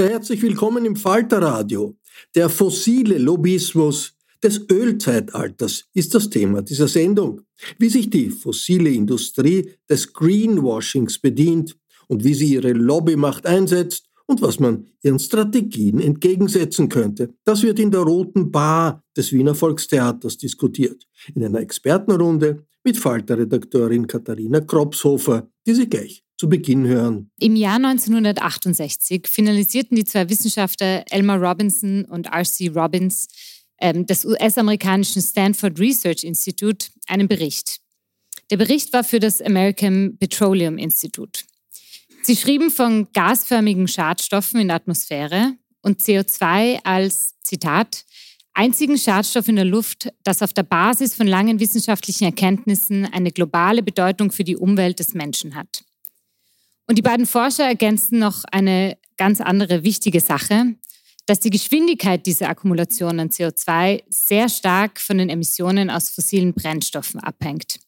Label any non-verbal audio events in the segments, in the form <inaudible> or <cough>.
Sehr herzlich willkommen im Falterradio. Der fossile Lobbyismus des Ölzeitalters ist das Thema dieser Sendung. Wie sich die fossile Industrie des Greenwashings bedient und wie sie ihre Lobbymacht einsetzt und was man ihren Strategien entgegensetzen könnte. Das wird in der Roten Bar des Wiener Volkstheaters diskutiert. In einer Expertenrunde mit Falter-Redakteurin Katharina Kropshofer, die Sie gleich zu Beginn hören. Im Jahr 1968 finalisierten die zwei Wissenschaftler Elmer Robinson und R.C. Robbins ähm, des US-amerikanischen Stanford Research Institute einen Bericht. Der Bericht war für das American Petroleum Institute. Sie schrieben von gasförmigen Schadstoffen in der Atmosphäre und CO2 als, Zitat, einzigen Schadstoff in der Luft, das auf der Basis von langen wissenschaftlichen Erkenntnissen eine globale Bedeutung für die Umwelt des Menschen hat. Und die beiden Forscher ergänzen noch eine ganz andere wichtige Sache, dass die Geschwindigkeit dieser Akkumulation an CO2 sehr stark von den Emissionen aus fossilen Brennstoffen abhängt.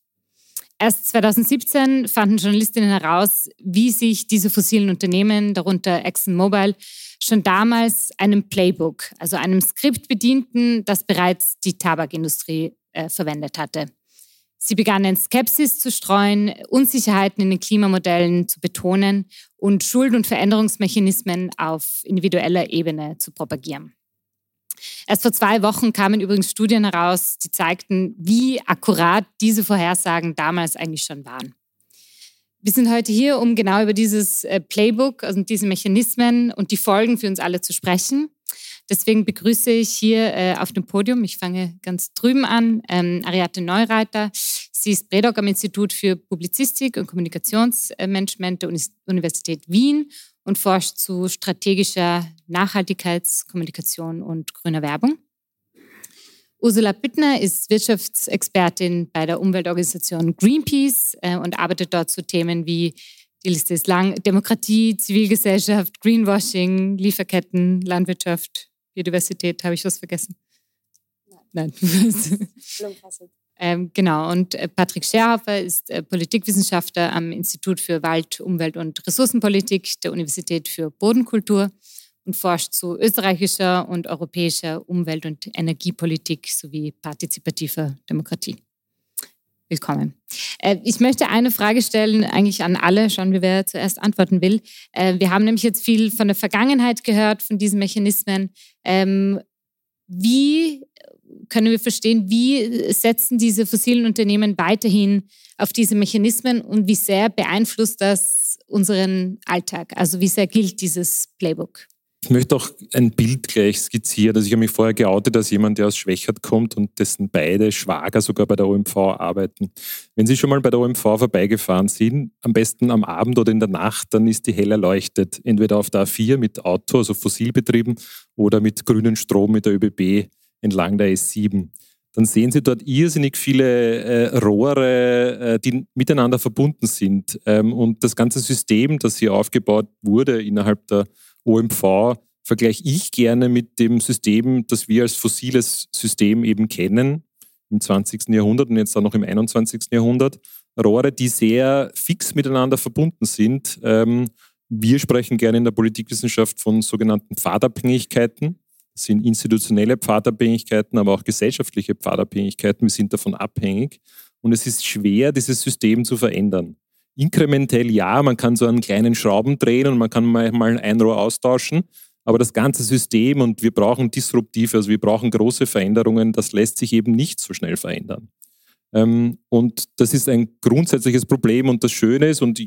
Erst 2017 fanden Journalistinnen heraus, wie sich diese fossilen Unternehmen, darunter ExxonMobil, schon damals einem Playbook, also einem Skript bedienten, das bereits die Tabakindustrie äh, verwendet hatte. Sie begannen Skepsis zu streuen, Unsicherheiten in den Klimamodellen zu betonen und Schuld- und Veränderungsmechanismen auf individueller Ebene zu propagieren. Erst vor zwei Wochen kamen übrigens Studien heraus, die zeigten, wie akkurat diese Vorhersagen damals eigentlich schon waren. Wir sind heute hier, um genau über dieses äh, Playbook, also diese Mechanismen und die Folgen für uns alle zu sprechen. Deswegen begrüße ich hier äh, auf dem Podium, ich fange ganz drüben an, ähm, Ariate Neureiter. Sie ist Predoc am Institut für Publizistik und Kommunikationsmanagement der Universität Wien und forscht zu strategischer Nachhaltigkeitskommunikation und grüner Werbung. Ursula Bittner ist Wirtschaftsexpertin bei der Umweltorganisation Greenpeace äh, und arbeitet dort zu Themen wie die Liste ist lang. Demokratie, Zivilgesellschaft, Greenwashing, Lieferketten, Landwirtschaft, Biodiversität. Habe ich was vergessen? Nein. <laughs> ähm, genau. Und äh, Patrick Scherhofer ist äh, Politikwissenschaftler am Institut für Wald-, Umwelt- und Ressourcenpolitik der Universität für Bodenkultur und forscht zu österreichischer und europäischer Umwelt- und Energiepolitik sowie partizipativer Demokratie. Willkommen. Äh, ich möchte eine Frage stellen, eigentlich an alle, schauen wir, wer zuerst antworten will. Äh, wir haben nämlich jetzt viel von der Vergangenheit gehört, von diesen Mechanismen. Ähm, wie können wir verstehen, wie setzen diese fossilen Unternehmen weiterhin auf diese Mechanismen und wie sehr beeinflusst das unseren Alltag? Also wie sehr gilt dieses Playbook? Ich möchte auch ein Bild gleich skizzieren. Also ich habe mich vorher geoutet als jemand, der aus Schwächert kommt und dessen beide Schwager sogar bei der OMV arbeiten. Wenn Sie schon mal bei der OMV vorbeigefahren sind, am besten am Abend oder in der Nacht, dann ist die hell erleuchtet. Entweder auf der A4 mit Auto, also fossilbetrieben, oder mit grünem Strom mit der ÖBB entlang der S7 dann sehen Sie dort irrsinnig viele äh, Rohre, äh, die miteinander verbunden sind. Ähm, und das ganze System, das hier aufgebaut wurde innerhalb der OMV, vergleiche ich gerne mit dem System, das wir als fossiles System eben kennen im 20. Jahrhundert und jetzt auch noch im 21. Jahrhundert. Rohre, die sehr fix miteinander verbunden sind. Ähm, wir sprechen gerne in der Politikwissenschaft von sogenannten Pfadabhängigkeiten. Sind institutionelle Pfadabhängigkeiten, aber auch gesellschaftliche Pfadabhängigkeiten. Wir sind davon abhängig. Und es ist schwer, dieses System zu verändern. Inkrementell ja, man kann so einen kleinen Schrauben drehen und man kann mal ein Rohr austauschen. Aber das ganze System und wir brauchen disruptive, also wir brauchen große Veränderungen, das lässt sich eben nicht so schnell verändern. Ähm, und das ist ein grundsätzliches Problem und das Schöne ist, und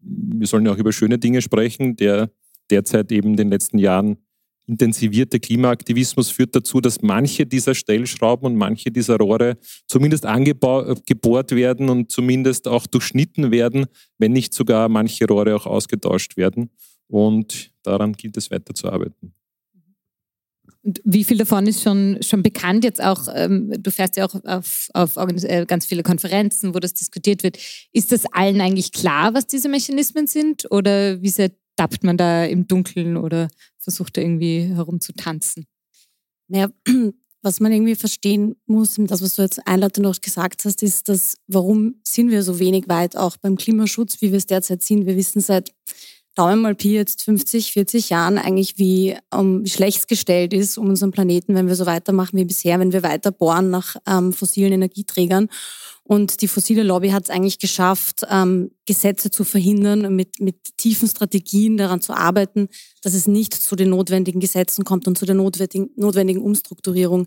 wir sollen ja auch über schöne Dinge sprechen, der derzeit eben in den letzten Jahren intensivierte Klimaaktivismus führt dazu, dass manche dieser Stellschrauben und manche dieser Rohre zumindest angebohrt werden und zumindest auch durchschnitten werden, wenn nicht sogar manche Rohre auch ausgetauscht werden. Und daran gilt es weiterzuarbeiten. Und wie viel davon ist schon, schon bekannt jetzt auch? Ähm, du fährst ja auch auf, auf äh, ganz viele Konferenzen, wo das diskutiert wird. Ist das allen eigentlich klar, was diese Mechanismen sind? Oder wie sehr tappt man da im Dunkeln oder versucht da irgendwie herumzutanzen? Naja, <clears throat> was man irgendwie verstehen muss, das, was du jetzt einleitend noch gesagt hast, ist, dass warum sind wir so wenig weit auch beim Klimaschutz, wie wir es derzeit sind. Wir wissen seit Daumen mal Pi jetzt 50, 40 Jahren eigentlich, wie, um, wie schlecht es gestellt ist um unseren Planeten, wenn wir so weitermachen wie bisher, wenn wir weiter bohren nach ähm, fossilen Energieträgern. Und die fossile Lobby hat es eigentlich geschafft, ähm, Gesetze zu verhindern, mit, mit tiefen Strategien daran zu arbeiten, dass es nicht zu den notwendigen Gesetzen kommt und zu der notwendigen, notwendigen Umstrukturierung.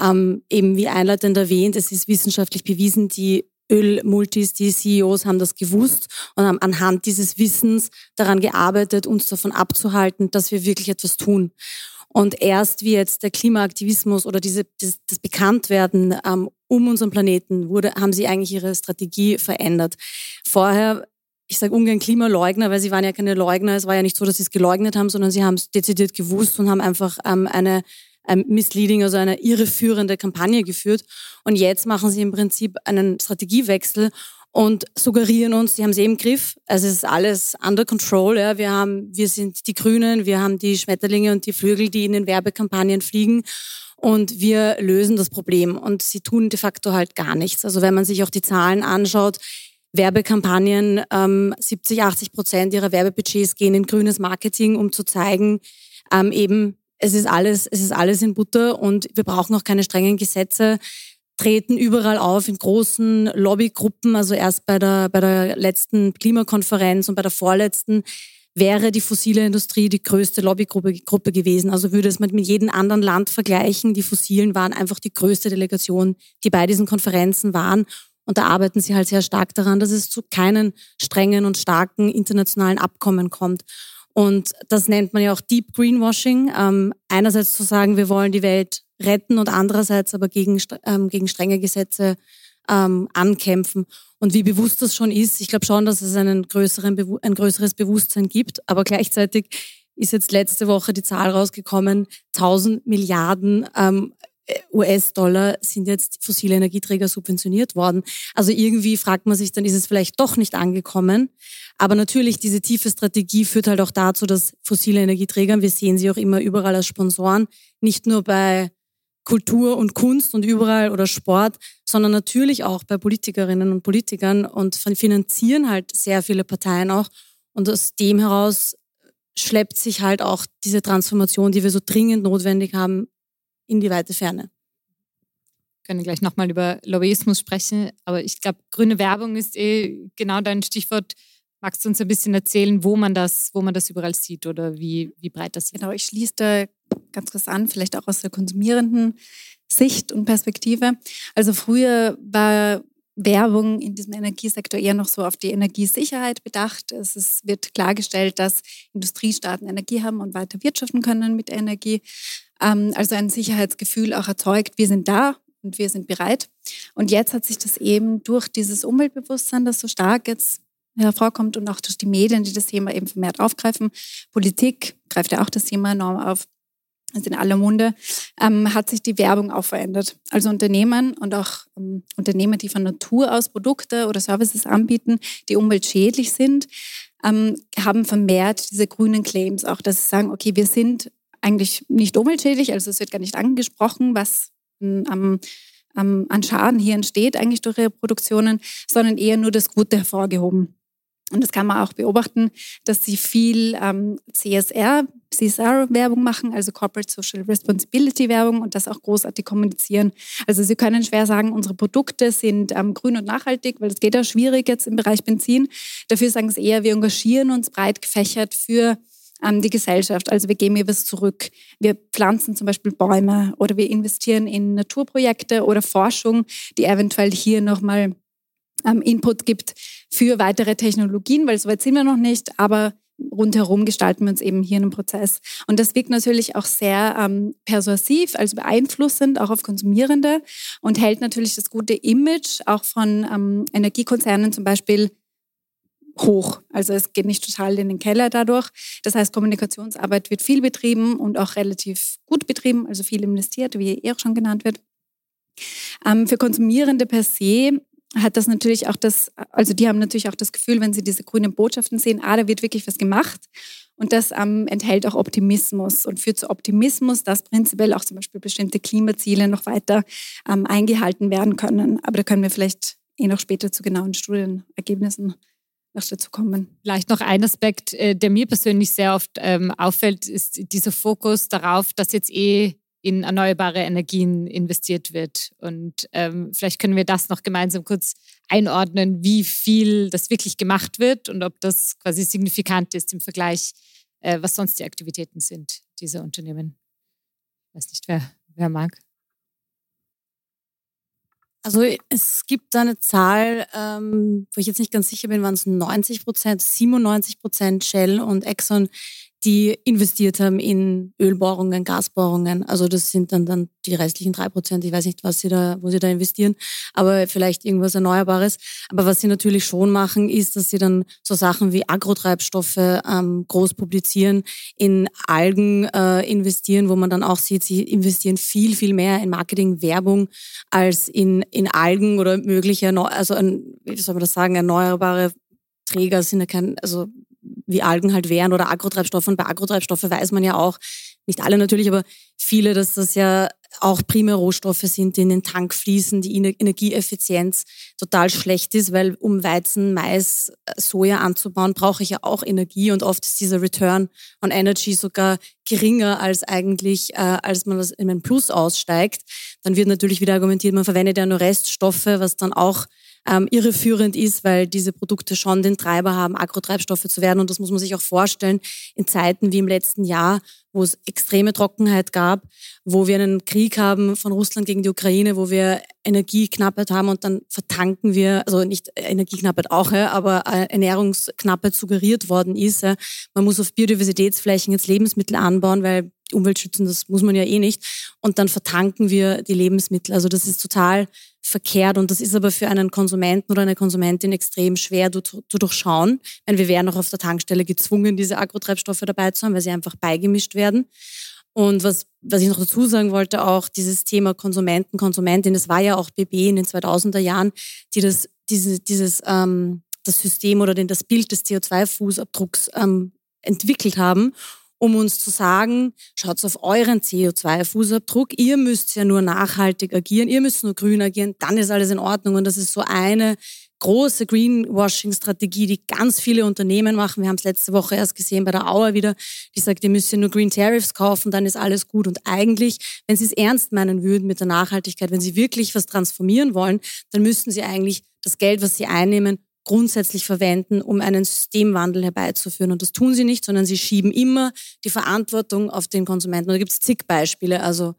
Ähm, eben wie einleitend erwähnt, es ist wissenschaftlich bewiesen, die Ölmultis, die CEOs haben das gewusst und haben anhand dieses Wissens daran gearbeitet, uns davon abzuhalten, dass wir wirklich etwas tun. Und erst wie jetzt der Klimaaktivismus oder diese, das, das Bekanntwerden ähm, um unseren Planeten wurde, haben sie eigentlich ihre Strategie verändert. Vorher, ich sage ungern Klimaleugner, weil sie waren ja keine Leugner. Es war ja nicht so, dass sie es geleugnet haben, sondern sie haben es dezidiert gewusst und haben einfach ähm, eine ein misleading, also eine irreführende Kampagne geführt. Und jetzt machen sie im Prinzip einen Strategiewechsel und suggerieren uns, sie haben es eben im Griff. Also es ist alles under control. Ja. Wir haben, wir sind die Grünen, wir haben die Schmetterlinge und die Flügel, die in den Werbekampagnen fliegen. Und wir lösen das Problem. Und sie tun de facto halt gar nichts. Also wenn man sich auch die Zahlen anschaut, Werbekampagnen, ähm, 70, 80 Prozent ihrer Werbebudgets gehen in grünes Marketing, um zu zeigen, ähm, eben, es ist alles, es ist alles in Butter und wir brauchen auch keine strengen Gesetze treten überall auf in großen Lobbygruppen. Also erst bei der, bei der letzten Klimakonferenz und bei der vorletzten wäre die fossile Industrie die größte Lobbygruppe Gruppe gewesen. Also würde es mit jedem anderen Land vergleichen. Die Fossilen waren einfach die größte Delegation, die bei diesen Konferenzen waren. Und da arbeiten sie halt sehr stark daran, dass es zu keinen strengen und starken internationalen Abkommen kommt. Und das nennt man ja auch Deep Greenwashing. Ähm, einerseits zu sagen, wir wollen die Welt retten und andererseits aber gegen, ähm, gegen strenge Gesetze ähm, ankämpfen. Und wie bewusst das schon ist, ich glaube schon, dass es einen größeren, ein größeres Bewusstsein gibt, aber gleichzeitig ist jetzt letzte Woche die Zahl rausgekommen, 1000 Milliarden ähm, US-Dollar sind jetzt fossile Energieträger subventioniert worden. Also irgendwie fragt man sich, dann ist es vielleicht doch nicht angekommen. Aber natürlich, diese tiefe Strategie führt halt auch dazu, dass fossile Energieträger, wir sehen sie auch immer überall als Sponsoren, nicht nur bei Kultur und Kunst und überall oder Sport, sondern natürlich auch bei Politikerinnen und Politikern und finanzieren halt sehr viele Parteien auch. Und aus dem heraus schleppt sich halt auch diese Transformation, die wir so dringend notwendig haben, in die weite Ferne. Wir können gleich nochmal über Lobbyismus sprechen, aber ich glaube, grüne Werbung ist eh genau dein Stichwort. Magst du uns ein bisschen erzählen, wo man das, wo man das überall sieht oder wie, wie breit das ist? Genau, ich schließe da ganz kurz an, vielleicht auch aus der konsumierenden Sicht und Perspektive. Also früher war Werbung in diesem Energiesektor eher noch so auf die Energiesicherheit bedacht. Es ist, wird klargestellt, dass Industriestaaten Energie haben und weiter wirtschaften können mit Energie. Ähm, also ein Sicherheitsgefühl auch erzeugt, wir sind da und wir sind bereit. Und jetzt hat sich das eben durch dieses Umweltbewusstsein, das so stark jetzt hervorkommt und auch durch die Medien, die das Thema eben vermehrt aufgreifen. Politik greift ja auch das Thema enorm auf also in aller Munde, ähm, hat sich die Werbung auch verändert. Also Unternehmen und auch ähm, Unternehmen, die von Natur aus Produkte oder Services anbieten, die umweltschädlich sind, ähm, haben vermehrt diese grünen Claims auch, dass sie sagen, okay, wir sind eigentlich nicht umweltschädlich, also es wird gar nicht angesprochen, was am an Schaden hier entsteht eigentlich durch ihre Produktionen, sondern eher nur das Gute hervorgehoben. Und das kann man auch beobachten, dass sie viel ähm, CSR, CSR-Werbung machen, also Corporate Social Responsibility Werbung und das auch großartig kommunizieren. Also sie können schwer sagen, unsere Produkte sind ähm, grün und nachhaltig, weil es geht ja schwierig jetzt im Bereich Benzin. Dafür sagen sie eher, wir engagieren uns breit gefächert für ähm, die Gesellschaft. Also wir geben ihr was zurück. Wir pflanzen zum Beispiel Bäume oder wir investieren in Naturprojekte oder Forschung, die eventuell hier nochmal ähm, Input gibt für weitere Technologien, weil soweit sind wir noch nicht, aber rundherum gestalten wir uns eben hier einen Prozess. Und das wirkt natürlich auch sehr ähm, persuasiv, also beeinflussend auch auf Konsumierende und hält natürlich das gute Image auch von ähm, Energiekonzernen zum Beispiel hoch. Also es geht nicht total in den Keller dadurch. Das heißt, Kommunikationsarbeit wird viel betrieben und auch relativ gut betrieben, also viel investiert, wie eh schon genannt wird. Ähm, für Konsumierende per se hat das natürlich auch das, also die haben natürlich auch das Gefühl, wenn sie diese grünen Botschaften sehen, ah, da wird wirklich was gemacht. Und das ähm, enthält auch Optimismus und führt zu Optimismus, dass prinzipiell auch zum Beispiel bestimmte Klimaziele noch weiter ähm, eingehalten werden können. Aber da können wir vielleicht eh noch später zu genauen Studienergebnissen noch dazu kommen. Vielleicht noch ein Aspekt, äh, der mir persönlich sehr oft ähm, auffällt, ist dieser Fokus darauf, dass jetzt eh in erneuerbare Energien investiert wird. Und ähm, vielleicht können wir das noch gemeinsam kurz einordnen, wie viel das wirklich gemacht wird und ob das quasi signifikant ist im Vergleich, äh, was sonst die Aktivitäten sind dieser Unternehmen. Ich weiß nicht, wer, wer mag. Also es gibt da eine Zahl, ähm, wo ich jetzt nicht ganz sicher bin, waren es 90 Prozent, 97 Prozent Shell und Exxon, die investiert haben in Ölbohrungen, Gasbohrungen. Also das sind dann, dann die restlichen drei Prozent. Ich weiß nicht, was sie da, wo sie da investieren, aber vielleicht irgendwas Erneuerbares. Aber was sie natürlich schon machen, ist, dass sie dann so Sachen wie Agrotreibstoffe ähm, groß publizieren, in Algen äh, investieren, wo man dann auch sieht, sie investieren viel, viel mehr in Marketing, Werbung als in, in Algen oder mögliche, also wie soll man das sagen, erneuerbare Träger sind ja kein, also wie Algen halt wären oder Agrotreibstoffe. Und bei Agrotreibstoffe weiß man ja auch, nicht alle natürlich, aber viele, dass das ja auch Primärrohstoffe sind, die in den Tank fließen, die Energieeffizienz total schlecht ist, weil um Weizen, Mais, Soja anzubauen, brauche ich ja auch Energie und oft ist dieser Return on Energy sogar geringer als eigentlich, äh, als man das in einen Plus aussteigt. Dann wird natürlich wieder argumentiert, man verwendet ja nur Reststoffe, was dann auch ähm, irreführend ist, weil diese Produkte schon den Treiber haben, Agrotreibstoffe zu werden. Und das muss man sich auch vorstellen in Zeiten wie im letzten Jahr, wo es extreme Trockenheit gab, wo wir einen Krieg haben von Russland gegen die Ukraine, wo wir Energieknappheit haben und dann vertanken wir, also nicht Energieknappheit auch, aber äh, Ernährungsknappheit suggeriert worden ist. Man muss auf Biodiversitätsflächen jetzt Lebensmittel anbauen, weil Umwelt schützen, das muss man ja eh nicht. Und dann vertanken wir die Lebensmittel. Also das ist total verkehrt und das ist aber für einen Konsumenten oder eine Konsumentin extrem schwer zu, zu durchschauen. Denn wir wären auch auf der Tankstelle gezwungen, diese Agrotreibstoffe dabei zu haben, weil sie einfach beigemischt werden. Und was, was ich noch dazu sagen wollte, auch dieses Thema Konsumenten, Konsumentin, das war ja auch BB in den 2000er Jahren, die das, diese, dieses, ähm, das System oder den, das Bild des CO2-Fußabdrucks ähm, entwickelt haben um uns zu sagen, schaut auf euren CO2-Fußabdruck, ihr müsst ja nur nachhaltig agieren, ihr müsst nur grün agieren, dann ist alles in Ordnung. Und das ist so eine große Greenwashing-Strategie, die ganz viele Unternehmen machen. Wir haben es letzte Woche erst gesehen bei der Auer wieder, die sagt, ihr müsst ja nur Green Tariffs kaufen, dann ist alles gut. Und eigentlich, wenn sie es ernst meinen würden mit der Nachhaltigkeit, wenn sie wirklich was transformieren wollen, dann müssten sie eigentlich das Geld, was sie einnehmen, grundsätzlich verwenden, um einen Systemwandel herbeizuführen. Und das tun sie nicht, sondern sie schieben immer die Verantwortung auf den Konsumenten. Und da gibt es zig Beispiele. Also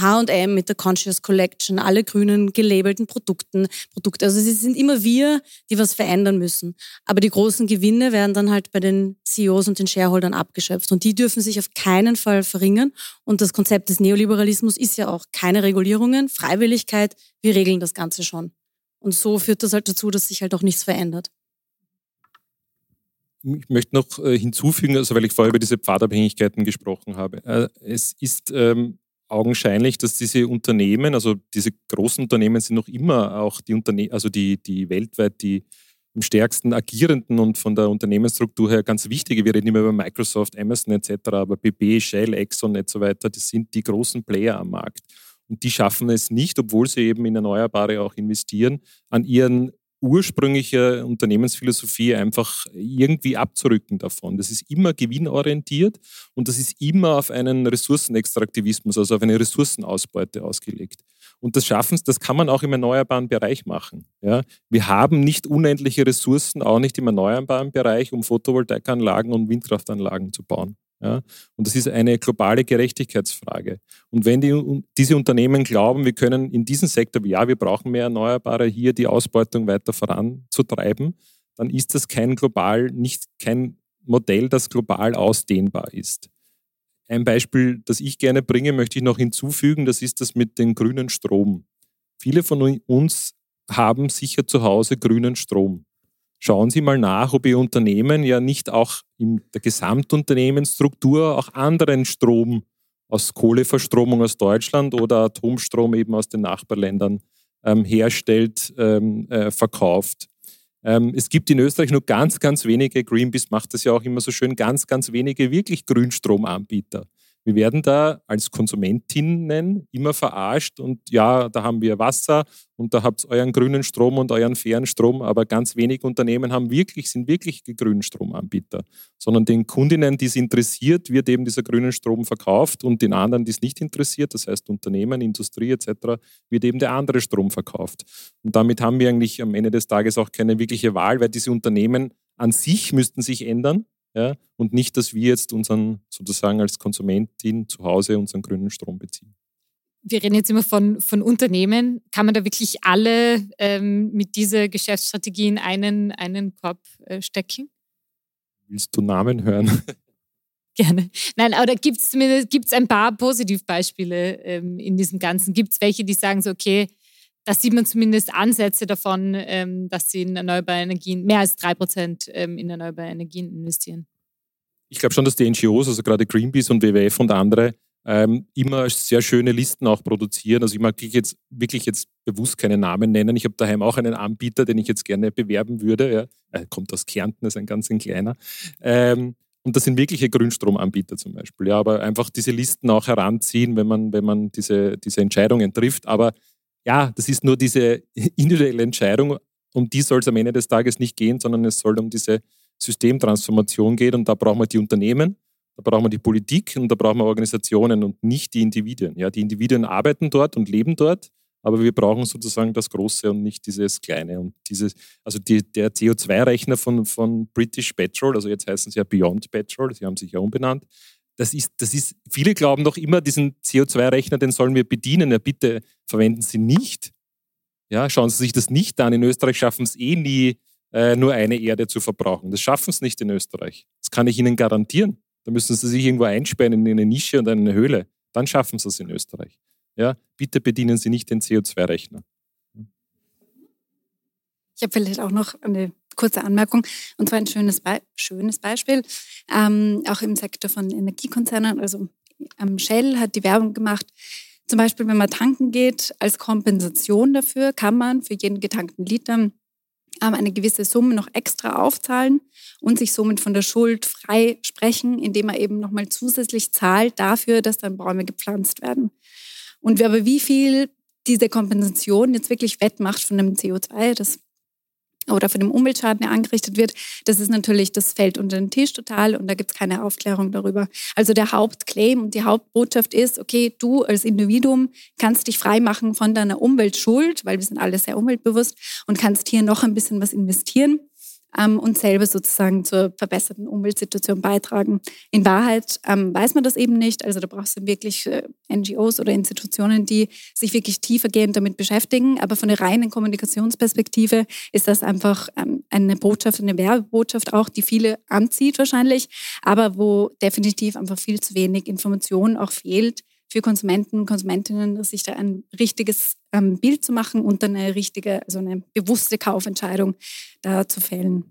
H&M mit der Conscious Collection, alle grünen gelabelten Produkten, Produkte. Also es sind immer wir, die was verändern müssen. Aber die großen Gewinne werden dann halt bei den CEOs und den Shareholdern abgeschöpft. Und die dürfen sich auf keinen Fall verringern. Und das Konzept des Neoliberalismus ist ja auch keine Regulierungen, Freiwilligkeit. Wir regeln das Ganze schon. Und so führt das halt dazu, dass sich halt auch nichts verändert. Ich möchte noch äh, hinzufügen, also weil ich vorher über diese Pfadabhängigkeiten gesprochen habe. Äh, es ist ähm, augenscheinlich, dass diese Unternehmen, also diese großen Unternehmen sind noch immer auch die Unternehmen, also die, die weltweit die am stärksten agierenden und von der Unternehmensstruktur her ganz wichtige, wir reden immer über Microsoft, Amazon etc., aber BP, Shell, Exxon und so weiter, das sind die großen Player am Markt. Und die schaffen es nicht, obwohl sie eben in Erneuerbare auch investieren, an ihren ursprüngliche Unternehmensphilosophie einfach irgendwie abzurücken davon. Das ist immer gewinnorientiert und das ist immer auf einen Ressourcenextraktivismus, also auf eine Ressourcenausbeute ausgelegt. Und das schaffen das kann man auch im erneuerbaren Bereich machen. Ja? Wir haben nicht unendliche Ressourcen, auch nicht im erneuerbaren Bereich, um Photovoltaikanlagen und Windkraftanlagen zu bauen. Ja? Und das ist eine globale Gerechtigkeitsfrage. Und wenn die, diese Unternehmen glauben, wir können in diesem Sektor, ja, wir brauchen mehr Erneuerbare, hier die Ausbeutung weiter voranzutreiben, dann ist das kein global, nicht kein Modell, das global ausdehnbar ist. Ein Beispiel, das ich gerne bringe, möchte ich noch hinzufügen, das ist das mit dem grünen Strom. Viele von uns haben sicher zu Hause grünen Strom schauen Sie mal nach, ob Ihr Unternehmen ja nicht auch in der Gesamtunternehmensstruktur auch anderen Strom aus Kohleverstromung aus Deutschland oder Atomstrom eben aus den Nachbarländern ähm, herstellt, ähm, äh, verkauft. Ähm, es gibt in Österreich nur ganz, ganz wenige, Greenpeace macht das ja auch immer so schön, ganz, ganz wenige wirklich Grünstromanbieter. Wir werden da als Konsumentinnen immer verarscht und ja, da haben wir Wasser und da habt ihr euren grünen Strom und euren fairen Strom, aber ganz wenige Unternehmen haben wirklich, sind wirklich grünen Stromanbieter, sondern den Kundinnen, die es interessiert, wird eben dieser grüne Strom verkauft und den anderen, die es nicht interessiert, das heißt Unternehmen, Industrie etc., wird eben der andere Strom verkauft. Und damit haben wir eigentlich am Ende des Tages auch keine wirkliche Wahl, weil diese Unternehmen an sich müssten sich ändern, ja, und nicht, dass wir jetzt unseren sozusagen als Konsumentin zu Hause unseren grünen Strom beziehen. Wir reden jetzt immer von, von Unternehmen. Kann man da wirklich alle ähm, mit dieser Geschäftsstrategie in einen, einen Korb äh, stecken? Willst du Namen hören? <laughs> Gerne. Nein, aber da gibt es ein paar Positivbeispiele ähm, in diesem Ganzen. Gibt es welche, die sagen so, okay, da sieht man zumindest Ansätze davon, ähm, dass sie in erneuerbare Energien, mehr als drei Prozent ähm, in erneuerbare Energien investieren. Ich glaube schon, dass die NGOs, also gerade Greenpeace und WWF und andere, ähm, immer sehr schöne Listen auch produzieren. Also ich mag jetzt wirklich jetzt bewusst keine Namen nennen. Ich habe daheim auch einen Anbieter, den ich jetzt gerne bewerben würde. Ja. Er kommt aus Kärnten, ist ein ganz ein kleiner. Ähm, und das sind wirkliche Grünstromanbieter zum Beispiel. Ja, aber einfach diese Listen auch heranziehen, wenn man, wenn man diese, diese Entscheidungen trifft. Aber ja, das ist nur diese <laughs> individuelle Entscheidung, um die soll es am Ende des Tages nicht gehen, sondern es soll um diese Systemtransformation gehen und da brauchen wir die Unternehmen, da brauchen wir die Politik und da brauchen wir Organisationen und nicht die Individuen. Ja, die Individuen arbeiten dort und leben dort, aber wir brauchen sozusagen das Große und nicht dieses Kleine. Und dieses, also die, der CO2-Rechner von, von British Petrol, also jetzt heißen sie ja Beyond Petrol, sie haben sich ja umbenannt, das ist, das ist, viele glauben doch immer, diesen CO2-Rechner, den sollen wir bedienen. Ja, bitte verwenden Sie nicht. Ja, schauen Sie sich das nicht an. In Österreich schaffen es eh nie, äh, nur eine Erde zu verbrauchen. Das schaffen es nicht in Österreich. Das kann ich Ihnen garantieren. Da müssen Sie sich irgendwo einsperren in eine Nische und eine Höhle. Dann schaffen Sie es in Österreich. Ja, bitte bedienen Sie nicht den CO2-Rechner. Ich habe vielleicht auch noch eine kurze Anmerkung, und zwar ein schönes, Be schönes Beispiel, ähm, auch im Sektor von Energiekonzernen. Also ähm, Shell hat die Werbung gemacht, zum Beispiel, wenn man tanken geht, als Kompensation dafür kann man für jeden getankten Liter ähm, eine gewisse Summe noch extra aufzahlen und sich somit von der Schuld frei sprechen, indem man eben nochmal zusätzlich zahlt dafür, dass dann Bäume gepflanzt werden. Und aber wie viel diese Kompensation jetzt wirklich wettmacht von dem CO2, das oder von dem Umweltschaden, der angerichtet wird, das ist natürlich, das fällt unter den Tisch total und da gibt es keine Aufklärung darüber. Also der Hauptclaim und die Hauptbotschaft ist, okay, du als Individuum kannst dich freimachen von deiner Umweltschuld, weil wir sind alle sehr umweltbewusst und kannst hier noch ein bisschen was investieren. Ähm, und selber sozusagen zur verbesserten Umweltsituation beitragen. In Wahrheit ähm, weiß man das eben nicht. Also da brauchst du wirklich äh, NGOs oder Institutionen, die sich wirklich tiefergehend damit beschäftigen. Aber von der reinen Kommunikationsperspektive ist das einfach ähm, eine Botschaft, eine Werbebotschaft auch, die viele anzieht wahrscheinlich, aber wo definitiv einfach viel zu wenig Information auch fehlt für Konsumenten und Konsumentinnen, sich da ein richtiges ähm, Bild zu machen und dann eine richtige, also eine bewusste Kaufentscheidung da zu fällen.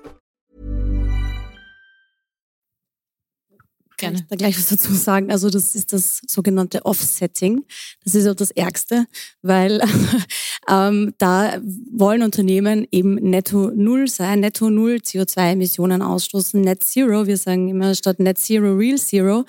Kann ich da gleich was dazu sagen? Also das ist das sogenannte Offsetting. Das ist auch das Ärgste, weil <laughs> ähm, da wollen Unternehmen eben netto null sein, netto null CO2-Emissionen ausstoßen, net zero. Wir sagen immer statt net zero, real zero.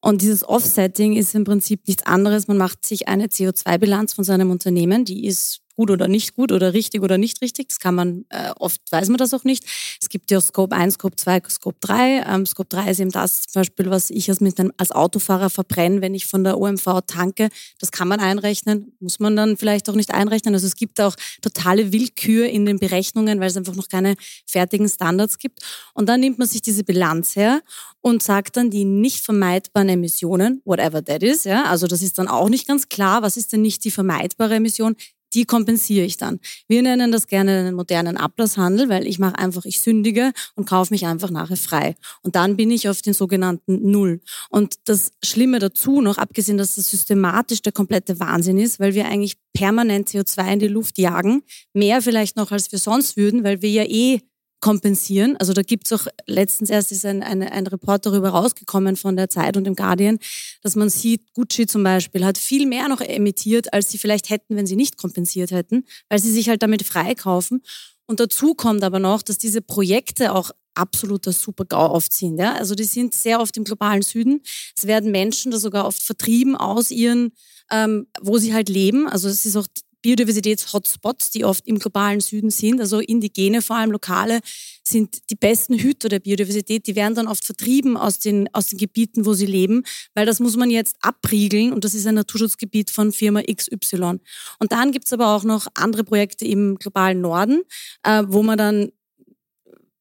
Und dieses Offsetting ist im Prinzip nichts anderes. Man macht sich eine CO2-Bilanz von seinem Unternehmen, die ist gut oder nicht gut oder richtig oder nicht richtig. Das kann man, äh, oft weiß man das auch nicht. Es gibt ja Scope 1, Scope 2, Scope 3. Ähm, Scope 3 ist eben das zum Beispiel, was ich als, mit einem, als Autofahrer verbrenne, wenn ich von der OMV tanke. Das kann man einrechnen, muss man dann vielleicht auch nicht einrechnen. Also es gibt auch totale Willkür in den Berechnungen, weil es einfach noch keine fertigen Standards gibt. Und dann nimmt man sich diese Bilanz her und sagt dann die nicht vermeidbaren Emissionen, whatever that is, ja, also das ist dann auch nicht ganz klar, was ist denn nicht die vermeidbare Emission, die kompensiere ich dann. Wir nennen das gerne einen modernen Ablasshandel, weil ich mache einfach, ich sündige und kaufe mich einfach nachher frei. Und dann bin ich auf den sogenannten Null. Und das Schlimme dazu noch, abgesehen, dass das systematisch der komplette Wahnsinn ist, weil wir eigentlich permanent CO2 in die Luft jagen, mehr vielleicht noch als wir sonst würden, weil wir ja eh kompensieren. Also da gibt's auch, letztens erst ist ein, ein, ein Report darüber rausgekommen von der Zeit und dem Guardian, dass man sieht, Gucci zum Beispiel hat viel mehr noch emittiert, als sie vielleicht hätten, wenn sie nicht kompensiert hätten, weil sie sich halt damit freikaufen. Und dazu kommt aber noch, dass diese Projekte auch absoluter Super-GAU oft sind. Ja? Also die sind sehr oft im globalen Süden. Es werden Menschen da sogar oft vertrieben aus ihren, ähm, wo sie halt leben. Also es ist auch Biodiversitäts-Hotspots, die oft im globalen Süden sind, also indigene, vor allem lokale, sind die besten Hüter der Biodiversität. Die werden dann oft vertrieben aus den, aus den Gebieten, wo sie leben, weil das muss man jetzt abriegeln und das ist ein Naturschutzgebiet von Firma XY. Und dann gibt's aber auch noch andere Projekte im globalen Norden, äh, wo man dann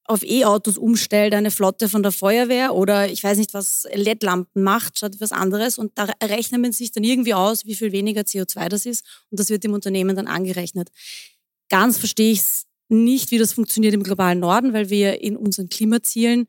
auf E-Autos umstellt, eine Flotte von der Feuerwehr oder ich weiß nicht, was LED-Lampen macht, statt was anderes. Und da rechnet man sich dann irgendwie aus, wie viel weniger CO2 das ist. Und das wird dem Unternehmen dann angerechnet. Ganz verstehe ich es nicht, wie das funktioniert im globalen Norden, weil wir in unseren Klimazielen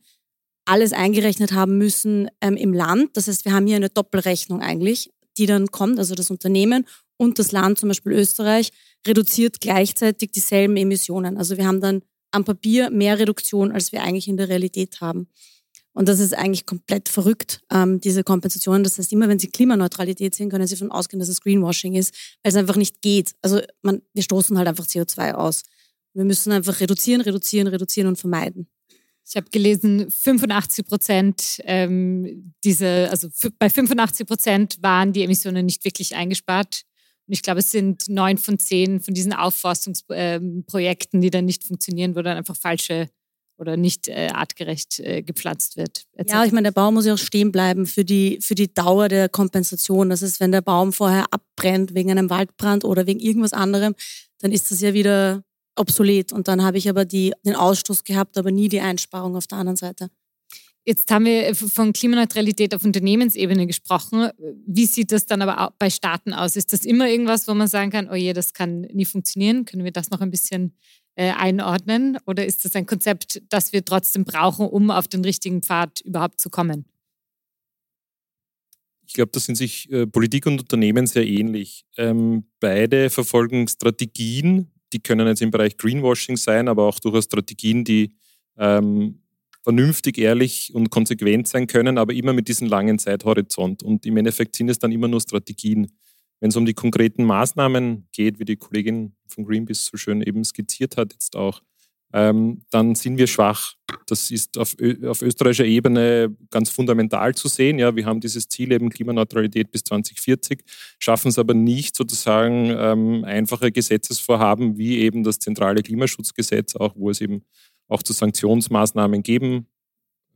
alles eingerechnet haben müssen ähm, im Land. Das heißt, wir haben hier eine Doppelrechnung eigentlich, die dann kommt, also das Unternehmen und das Land, zum Beispiel Österreich, reduziert gleichzeitig dieselben Emissionen. Also wir haben dann am Papier mehr Reduktion, als wir eigentlich in der Realität haben. Und das ist eigentlich komplett verrückt, ähm, diese Kompensation. Das heißt, immer wenn Sie Klimaneutralität sehen, können Sie davon ausgehen, dass es Greenwashing ist, weil es einfach nicht geht. Also man, wir stoßen halt einfach CO2 aus. Wir müssen einfach reduzieren, reduzieren, reduzieren und vermeiden. Ich habe gelesen, 85 Prozent ähm, diese, also bei 85 Prozent waren die Emissionen nicht wirklich eingespart. Und ich glaube, es sind neun von zehn von diesen Aufforstungsprojekten, ähm, die dann nicht funktionieren, wo dann einfach falsche oder nicht äh, artgerecht äh, gepflanzt wird. Etc. Ja, ich meine, der Baum muss ja auch stehen bleiben für die, für die Dauer der Kompensation. Das ist, wenn der Baum vorher abbrennt wegen einem Waldbrand oder wegen irgendwas anderem, dann ist das ja wieder obsolet. Und dann habe ich aber die, den Ausstoß gehabt, aber nie die Einsparung auf der anderen Seite. Jetzt haben wir von Klimaneutralität auf Unternehmensebene gesprochen. Wie sieht das dann aber auch bei Staaten aus? Ist das immer irgendwas, wo man sagen kann, oh je, das kann nie funktionieren? Können wir das noch ein bisschen äh, einordnen? Oder ist das ein Konzept, das wir trotzdem brauchen, um auf den richtigen Pfad überhaupt zu kommen? Ich glaube, da sind sich äh, Politik und Unternehmen sehr ähnlich. Ähm, beide verfolgen Strategien, die können jetzt im Bereich Greenwashing sein, aber auch durchaus Strategien, die ähm, vernünftig, ehrlich und konsequent sein können, aber immer mit diesem langen Zeithorizont. Und im Endeffekt sind es dann immer nur Strategien. wenn es um die konkreten Maßnahmen geht, wie die Kollegin von Greenpeace so schön eben skizziert hat, jetzt auch, ähm, dann sind wir schwach. Das ist auf, auf, österreichischer Ebene ganz fundamental zu sehen. Ja, wir haben dieses Ziel eben Klimaneutralität bis 2040, schaffen es aber nicht sozusagen ähm, einfache Gesetzesvorhaben wie eben das zentrale Klimaschutzgesetz, auch wo es eben auch zu Sanktionsmaßnahmen geben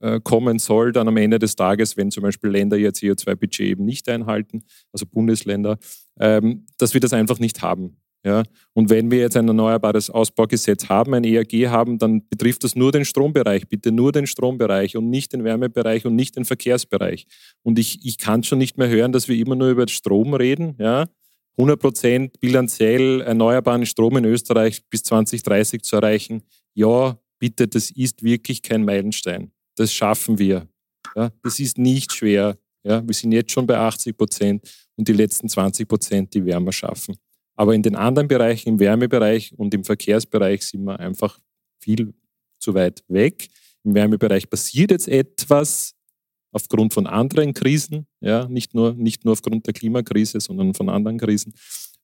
äh, kommen soll, dann am Ende des Tages, wenn zum Beispiel Länder ihr CO2-Budget eben nicht einhalten, also Bundesländer, ähm, dass wir das einfach nicht haben. Ja? Und wenn wir jetzt ein erneuerbares Ausbaugesetz haben, ein ERG haben, dann betrifft das nur den Strombereich, bitte nur den Strombereich und nicht den Wärmebereich und nicht den Verkehrsbereich. Und ich, ich kann schon nicht mehr hören, dass wir immer nur über Strom reden. Ja? 100% bilanziell erneuerbaren Strom in Österreich bis 2030 zu erreichen. Ja, bitte, das ist wirklich kein Meilenstein. Das schaffen wir. Ja? Das ist nicht schwer. Ja? Wir sind jetzt schon bei 80% und die letzten 20% die werden wir schaffen. Aber in den anderen Bereichen, im Wärmebereich und im Verkehrsbereich sind wir einfach viel zu weit weg. Im Wärmebereich passiert jetzt etwas aufgrund von anderen Krisen, ja, nicht nur, nicht nur aufgrund der Klimakrise, sondern von anderen Krisen.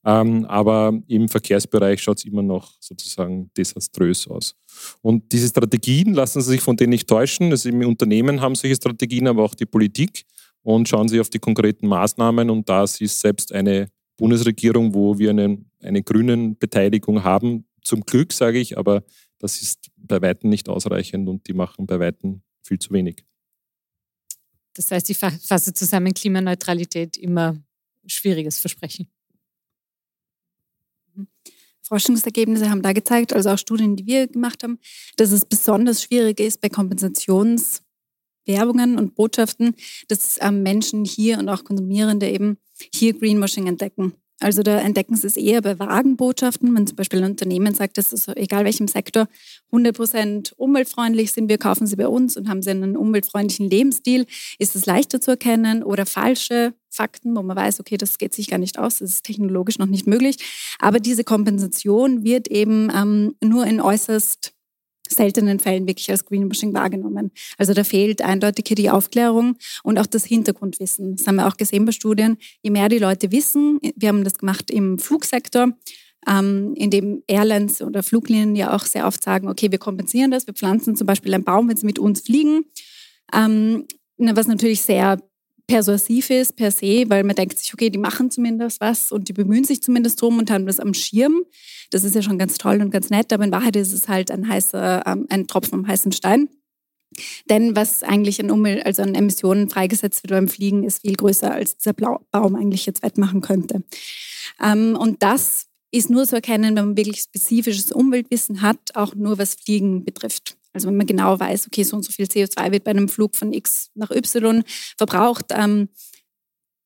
Ähm, aber im Verkehrsbereich schaut es immer noch sozusagen desaströs aus. Und diese Strategien lassen Sie sich von denen nicht täuschen. Also im Unternehmen haben solche Strategien, aber auch die Politik. Und schauen Sie auf die konkreten Maßnahmen. Und da ist selbst eine Bundesregierung, wo wir eine, eine grünen Beteiligung haben. Zum Glück, sage ich, aber das ist bei Weitem nicht ausreichend und die machen bei Weitem viel zu wenig. Das heißt, ich fasse zusammen Klimaneutralität immer schwieriges Versprechen. Forschungsergebnisse haben da gezeigt, also auch Studien, die wir gemacht haben, dass es besonders schwierig ist bei Kompensationswerbungen und Botschaften, dass ähm, Menschen hier und auch Konsumierende eben hier Greenwashing entdecken. Also da entdecken sie es eher bei vagen Botschaften. Wenn zum Beispiel ein Unternehmen sagt, dass es egal welchem Sektor 100% umweltfreundlich sind, wir kaufen sie bei uns und haben sie einen umweltfreundlichen Lebensstil, ist es leichter zu erkennen. Oder falsche Fakten, wo man weiß, okay, das geht sich gar nicht aus, das ist technologisch noch nicht möglich. Aber diese Kompensation wird eben ähm, nur in äußerst seltenen Fällen wirklich als Greenwashing wahrgenommen. Also da fehlt eindeutig hier die Aufklärung und auch das Hintergrundwissen. Das haben wir auch gesehen bei Studien. Je mehr die Leute wissen, wir haben das gemacht im Flugsektor, ähm, in dem Airlines oder Fluglinien ja auch sehr oft sagen, okay, wir kompensieren das, wir pflanzen zum Beispiel einen Baum, wenn sie mit uns fliegen. Ähm, was natürlich sehr persuasiv ist per se, weil man denkt sich, okay, die machen zumindest was und die bemühen sich zumindest drum und haben das am Schirm. Das ist ja schon ganz toll und ganz nett, aber in Wahrheit ist es halt ein heißer, ähm, ein Tropfen am heißen Stein. Denn was eigentlich an Umwelt, also an Emissionen freigesetzt wird beim Fliegen, ist viel größer, als dieser Blau Baum eigentlich jetzt wettmachen könnte. Ähm, und das ist nur zu erkennen, wenn man wirklich spezifisches Umweltwissen hat, auch nur was Fliegen betrifft. Also wenn man genau weiß, okay, so und so viel CO2 wird bei einem Flug von X nach Y verbraucht, ähm,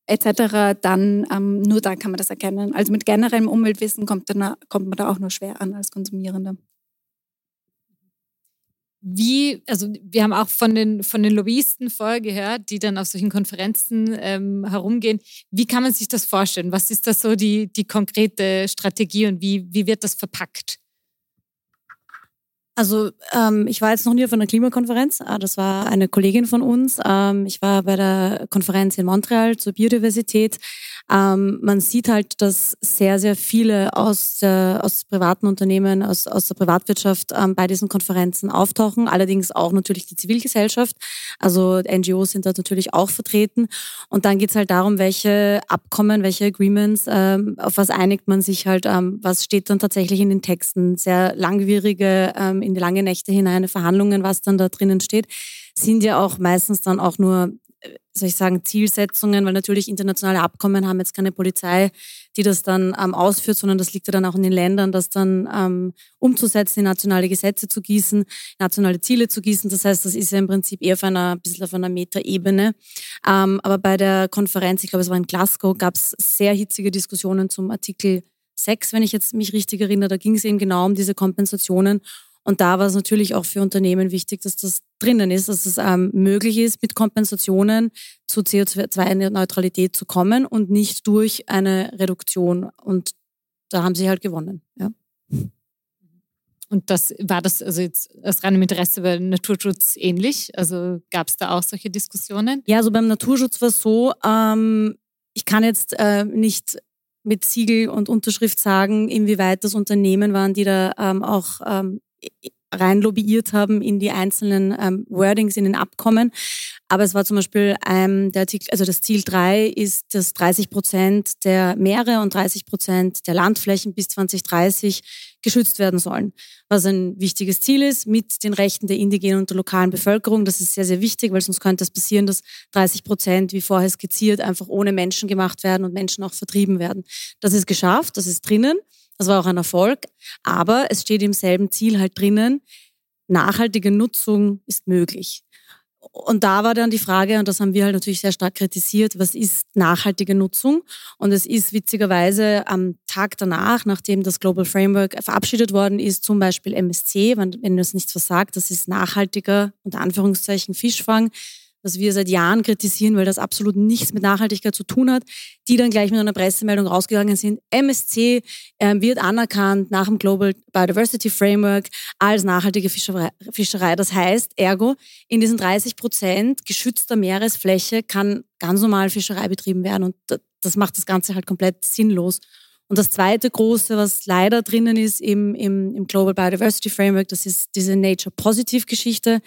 etc., dann ähm, nur dann kann man das erkennen. Also mit generellem Umweltwissen kommt, dann, kommt man da auch nur schwer an als Konsumierender. Wie, also wir haben auch von den, von den Lobbyisten vorher gehört, die dann auf solchen Konferenzen ähm, herumgehen. Wie kann man sich das vorstellen? Was ist da so die, die konkrete Strategie und wie, wie wird das verpackt? Also ähm, ich war jetzt noch nie auf einer Klimakonferenz. Ah, das war eine Kollegin von uns. Ähm, ich war bei der Konferenz in Montreal zur Biodiversität. Ähm, man sieht halt, dass sehr, sehr viele aus, der, aus privaten Unternehmen, aus, aus der Privatwirtschaft ähm, bei diesen Konferenzen auftauchen. Allerdings auch natürlich die Zivilgesellschaft. Also NGOs sind da natürlich auch vertreten. Und dann geht's halt darum, welche Abkommen, welche Agreements, ähm, auf was einigt man sich halt, ähm, was steht dann tatsächlich in den Texten. Sehr langwierige, ähm, in die lange Nächte hinein Verhandlungen, was dann da drinnen steht, sind ja auch meistens dann auch nur soll ich sagen, Zielsetzungen, weil natürlich internationale Abkommen haben jetzt keine Polizei, die das dann ähm, ausführt, sondern das liegt ja dann auch in den Ländern, das dann ähm, umzusetzen, in nationale Gesetze zu gießen, nationale Ziele zu gießen. Das heißt, das ist ja im Prinzip eher auf einer, ein bisschen auf einer Metaebene. Ähm, aber bei der Konferenz, ich glaube, es war in Glasgow, gab es sehr hitzige Diskussionen zum Artikel 6, wenn ich jetzt mich richtig erinnere. Da ging es eben genau um diese Kompensationen und da war es natürlich auch für Unternehmen wichtig, dass das drinnen ist, dass es ähm, möglich ist, mit Kompensationen zu CO2-Neutralität zu kommen und nicht durch eine Reduktion. Und da haben sie halt gewonnen. Ja. Und das war das also jetzt aus reinem Interesse bei Naturschutz ähnlich? Also gab es da auch solche Diskussionen? Ja, also beim Naturschutz war es so, ähm, ich kann jetzt äh, nicht mit Siegel und Unterschrift sagen, inwieweit das Unternehmen waren, die da ähm, auch ähm, rein lobbyiert haben in die einzelnen ähm, Wordings in den Abkommen. Aber es war zum Beispiel ähm, der Artikel, also das Ziel 3 ist, dass 30 Prozent der Meere und 30 Prozent der Landflächen bis 2030 geschützt werden sollen. Was ein wichtiges Ziel ist mit den Rechten der indigenen und der lokalen Bevölkerung. Das ist sehr, sehr wichtig, weil sonst könnte es passieren, dass 30 Prozent, wie vorher skizziert, einfach ohne Menschen gemacht werden und Menschen auch vertrieben werden. Das ist geschafft, das ist drinnen. Das war auch ein Erfolg. Aber es steht im selben Ziel halt drinnen, nachhaltige Nutzung ist möglich. Und da war dann die Frage, und das haben wir halt natürlich sehr stark kritisiert, was ist nachhaltige Nutzung? Und es ist witzigerweise am Tag danach, nachdem das Global Framework verabschiedet worden ist, zum Beispiel MSC, wenn, wenn das nichts versagt, das ist nachhaltiger, unter Anführungszeichen, Fischfang, was wir seit Jahren kritisieren, weil das absolut nichts mit Nachhaltigkeit zu tun hat, die dann gleich mit einer Pressemeldung rausgegangen sind. MSC äh, wird anerkannt nach dem Global Biodiversity Framework als nachhaltige Fischerei. Fischerei. Das heißt, ergo, in diesen 30 Prozent geschützter Meeresfläche kann ganz normal Fischerei betrieben werden und das macht das Ganze halt komplett sinnlos. Und das zweite große, was leider drinnen ist im, im, im Global Biodiversity Framework, das ist diese Nature Positive Geschichte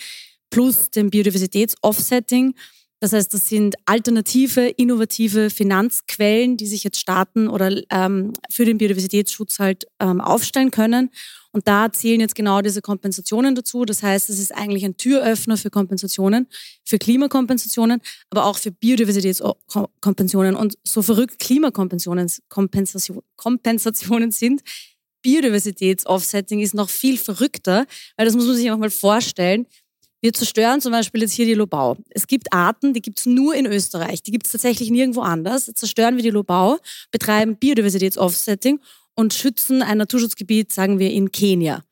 plus dem Biodiversitätsoffsetting. Das heißt, das sind alternative, innovative Finanzquellen, die sich jetzt Staaten oder ähm, für den Biodiversitätsschutz halt ähm, aufstellen können. Und da zählen jetzt genau diese Kompensationen dazu. Das heißt, es ist eigentlich ein Türöffner für Kompensationen, für Klimakompensationen, aber auch für Biodiversitätskompensationen. Und so verrückt Klimakompensationen Kompensationen sind, Biodiversitätsoffsetting ist noch viel verrückter, weil das muss man sich einfach mal vorstellen. Wir zerstören zum Beispiel jetzt hier die Lobau. Es gibt Arten, die gibt es nur in Österreich, die gibt es tatsächlich nirgendwo anders. Jetzt zerstören wir die Lobau, betreiben Biodiversitätsoffsetting und schützen ein Naturschutzgebiet, sagen wir in Kenia.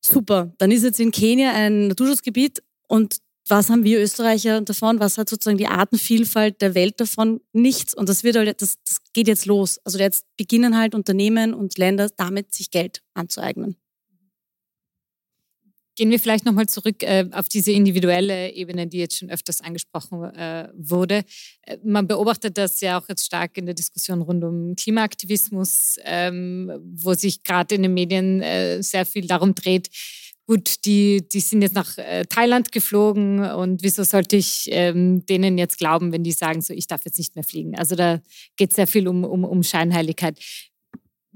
Super, dann ist jetzt in Kenia ein Naturschutzgebiet und was haben wir Österreicher davon? Was hat sozusagen die Artenvielfalt der Welt davon? Nichts. Und das wird halt, das, das geht jetzt los. Also jetzt beginnen halt Unternehmen und Länder damit, sich Geld anzueignen. Gehen wir vielleicht nochmal zurück äh, auf diese individuelle Ebene, die jetzt schon öfters angesprochen äh, wurde. Äh, man beobachtet das ja auch jetzt stark in der Diskussion rund um Klimaaktivismus, ähm, wo sich gerade in den Medien äh, sehr viel darum dreht, gut, die, die sind jetzt nach äh, Thailand geflogen und wieso sollte ich ähm, denen jetzt glauben, wenn die sagen, so ich darf jetzt nicht mehr fliegen. Also da geht es sehr viel um, um, um Scheinheiligkeit.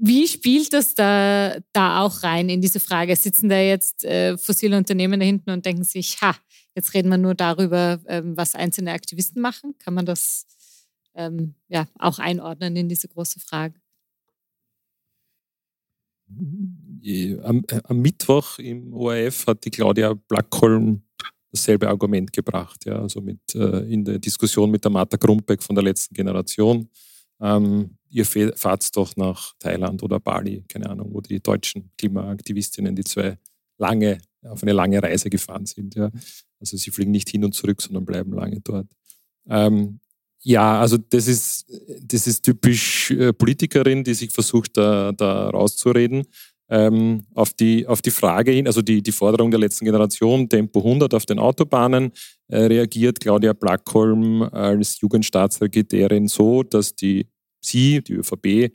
Wie spielt das da, da auch rein in diese Frage? Sitzen da jetzt äh, fossile Unternehmen da hinten und denken sich, ha, jetzt reden wir nur darüber, ähm, was einzelne Aktivisten machen? Kann man das ähm, ja, auch einordnen in diese große Frage? Am, äh, am, Mittwoch im ORF hat die Claudia Blackholm dasselbe Argument gebracht, ja, also mit, äh, in der Diskussion mit der Martha Grumpeck von der letzten Generation ähm, ihr fahrt doch nach Thailand oder Bali, keine Ahnung, wo die deutschen Klimaaktivistinnen, die zwei lange, auf eine lange Reise gefahren sind. Ja. Also sie fliegen nicht hin und zurück, sondern bleiben lange dort. Ähm, ja, also das ist, das ist typisch äh, Politikerin, die sich versucht, da, da rauszureden. Ähm, auf, die, auf die Frage hin, also die, die Forderung der letzten Generation, Tempo 100 auf den Autobahnen, äh, reagiert Claudia Blackholm als Jugendstaatssekretärin so, dass die sie, die ÖVP,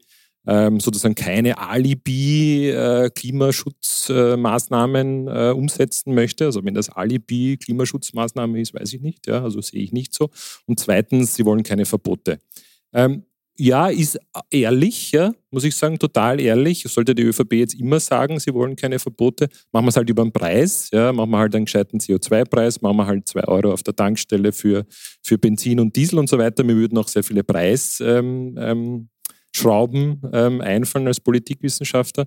ähm, sozusagen keine Alibi-Klimaschutzmaßnahmen äh, äh, umsetzen möchte. Also wenn das Alibi-Klimaschutzmaßnahme ist, weiß ich nicht. Ja, also sehe ich nicht so. Und zweitens, sie wollen keine Verbote. Ähm, ja, ist ehrlich, ja, muss ich sagen, total ehrlich. Sollte die ÖVP jetzt immer sagen, sie wollen keine Verbote, machen wir es halt über den Preis, ja, machen wir halt einen gescheiten CO2-Preis, machen wir halt zwei Euro auf der Tankstelle für, für Benzin und Diesel und so weiter. Mir würden auch sehr viele Preisschrauben ähm, ähm, ähm, einfallen als Politikwissenschaftler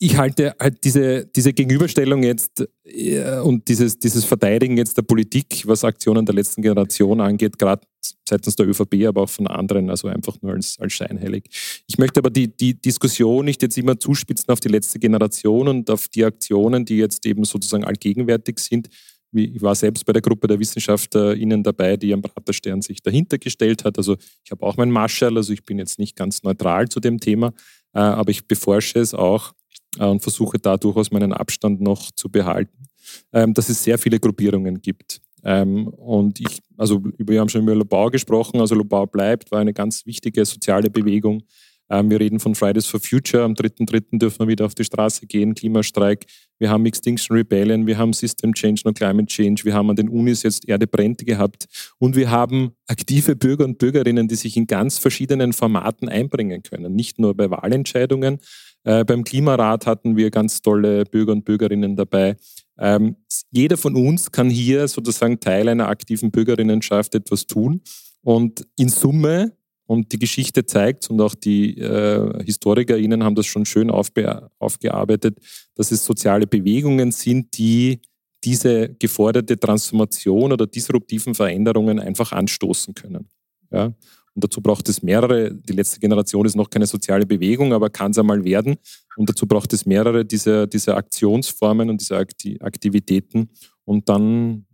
ich halte halt diese, diese Gegenüberstellung jetzt äh, und dieses, dieses Verteidigen jetzt der Politik, was Aktionen der letzten Generation angeht, gerade seitens der ÖVP, aber auch von anderen, also einfach nur als, als scheinheilig. Ich möchte aber die, die Diskussion nicht jetzt immer zuspitzen auf die letzte Generation und auf die Aktionen, die jetzt eben sozusagen allgegenwärtig sind. Ich war selbst bei der Gruppe der WissenschaftlerInnen dabei, die am Praterstern sich dahinter gestellt hat. Also ich habe auch mein Marschall, also ich bin jetzt nicht ganz neutral zu dem Thema, äh, aber ich beforsche es auch äh, und versuche da durchaus meinen Abstand noch zu behalten, ähm, dass es sehr viele Gruppierungen gibt. Ähm, und ich, also wir haben schon über Lobau gesprochen, also Lobau bleibt, war eine ganz wichtige soziale Bewegung. Ähm, wir reden von Fridays for Future, am 3.3. dürfen wir wieder auf die Straße gehen, Klimastreik. Wir haben Extinction Rebellion, wir haben System Change, No Climate Change, wir haben an den Unis jetzt Erde brennt gehabt und wir haben aktive Bürger und Bürgerinnen, die sich in ganz verschiedenen Formaten einbringen können. Nicht nur bei Wahlentscheidungen. Äh, beim Klimarat hatten wir ganz tolle Bürger und Bürgerinnen dabei. Ähm, jeder von uns kann hier sozusagen Teil einer aktiven Bürgerinnenschaft etwas tun. Und in Summe, und die Geschichte zeigt, und auch die äh, HistorikerInnen haben das schon schön aufgearbeitet, dass es soziale Bewegungen sind, die diese geforderte Transformation oder disruptiven Veränderungen einfach anstoßen können. Ja? Und dazu braucht es mehrere. Die letzte Generation ist noch keine soziale Bewegung, aber kann es einmal werden. Und dazu braucht es mehrere dieser, dieser Aktionsformen und dieser Aktivitäten. Und dann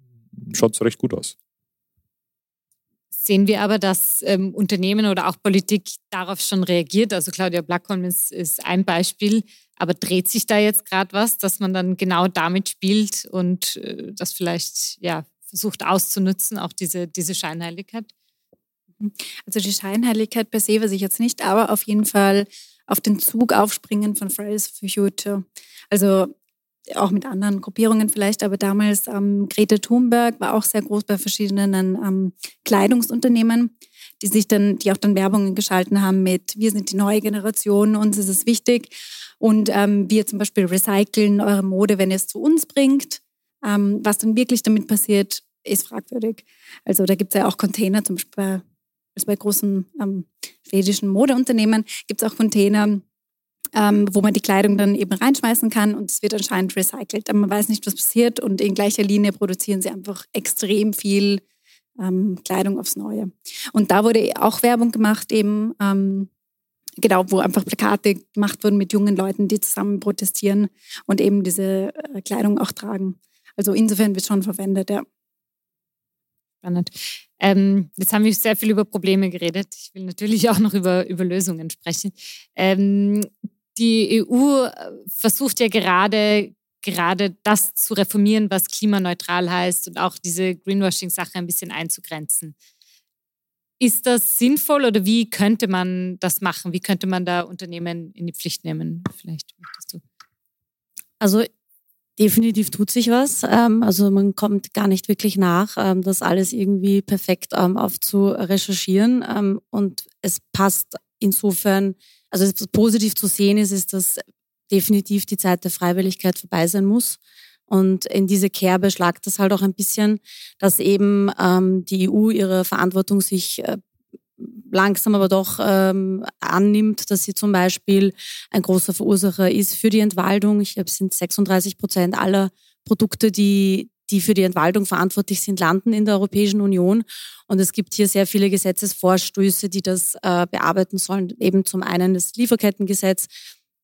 schaut es recht gut aus. Sehen wir aber, dass ähm, Unternehmen oder auch Politik darauf schon reagiert. Also Claudia Blackholm ist, ist ein Beispiel. Aber dreht sich da jetzt gerade was, dass man dann genau damit spielt und äh, das vielleicht ja, versucht auszunutzen, auch diese, diese Scheinheiligkeit? Also die Scheinheiligkeit per se weiß ich jetzt nicht, aber auf jeden Fall auf den Zug aufspringen von Fridays for Future. Also auch mit anderen Gruppierungen vielleicht, aber damals ähm, Greta Thunberg war auch sehr groß bei verschiedenen ähm, Kleidungsunternehmen, die sich dann, die auch dann Werbungen geschalten haben mit Wir sind die neue Generation, uns ist es wichtig und ähm, wir zum Beispiel recyceln eure Mode, wenn ihr es zu uns bringt. Ähm, was dann wirklich damit passiert, ist fragwürdig. Also da gibt es ja auch Container, zum Beispiel bei also bei großen ähm, schwedischen Modeunternehmen gibt es auch Container, ähm, wo man die Kleidung dann eben reinschmeißen kann und es wird anscheinend recycelt. Aber man weiß nicht, was passiert und in gleicher Linie produzieren sie einfach extrem viel ähm, Kleidung aufs Neue. Und da wurde auch Werbung gemacht, eben ähm, genau, wo einfach Plakate gemacht wurden mit jungen Leuten, die zusammen protestieren und eben diese äh, Kleidung auch tragen. Also insofern wird schon verwendet, ja. Spannend. Ähm, jetzt haben wir sehr viel über Probleme geredet. Ich will natürlich auch noch über, über Lösungen sprechen. Ähm, die EU äh, versucht ja gerade, gerade das zu reformieren, was klimaneutral heißt und auch diese Greenwashing-Sache ein bisschen einzugrenzen. Ist das sinnvoll oder wie könnte man das machen? Wie könnte man da Unternehmen in die Pflicht nehmen? Vielleicht möchtest du. Also Definitiv tut sich was. Ähm, also man kommt gar nicht wirklich nach, ähm, das alles irgendwie perfekt ähm, aufzurecherchieren. Und es passt insofern, also positiv zu sehen ist, ist, dass definitiv die Zeit der Freiwilligkeit vorbei sein muss. Und in diese Kerbe schlagt das halt auch ein bisschen, dass eben die EU ihre Verantwortung sich äh, langsam aber doch ähm, annimmt, dass sie zum Beispiel ein großer Verursacher ist für die Entwaldung. Ich glaube, es sind 36 Prozent aller Produkte, die, die für die Entwaldung verantwortlich sind, landen in der Europäischen Union. Und es gibt hier sehr viele Gesetzesvorstöße, die das äh, bearbeiten sollen. Eben zum einen das Lieferkettengesetz,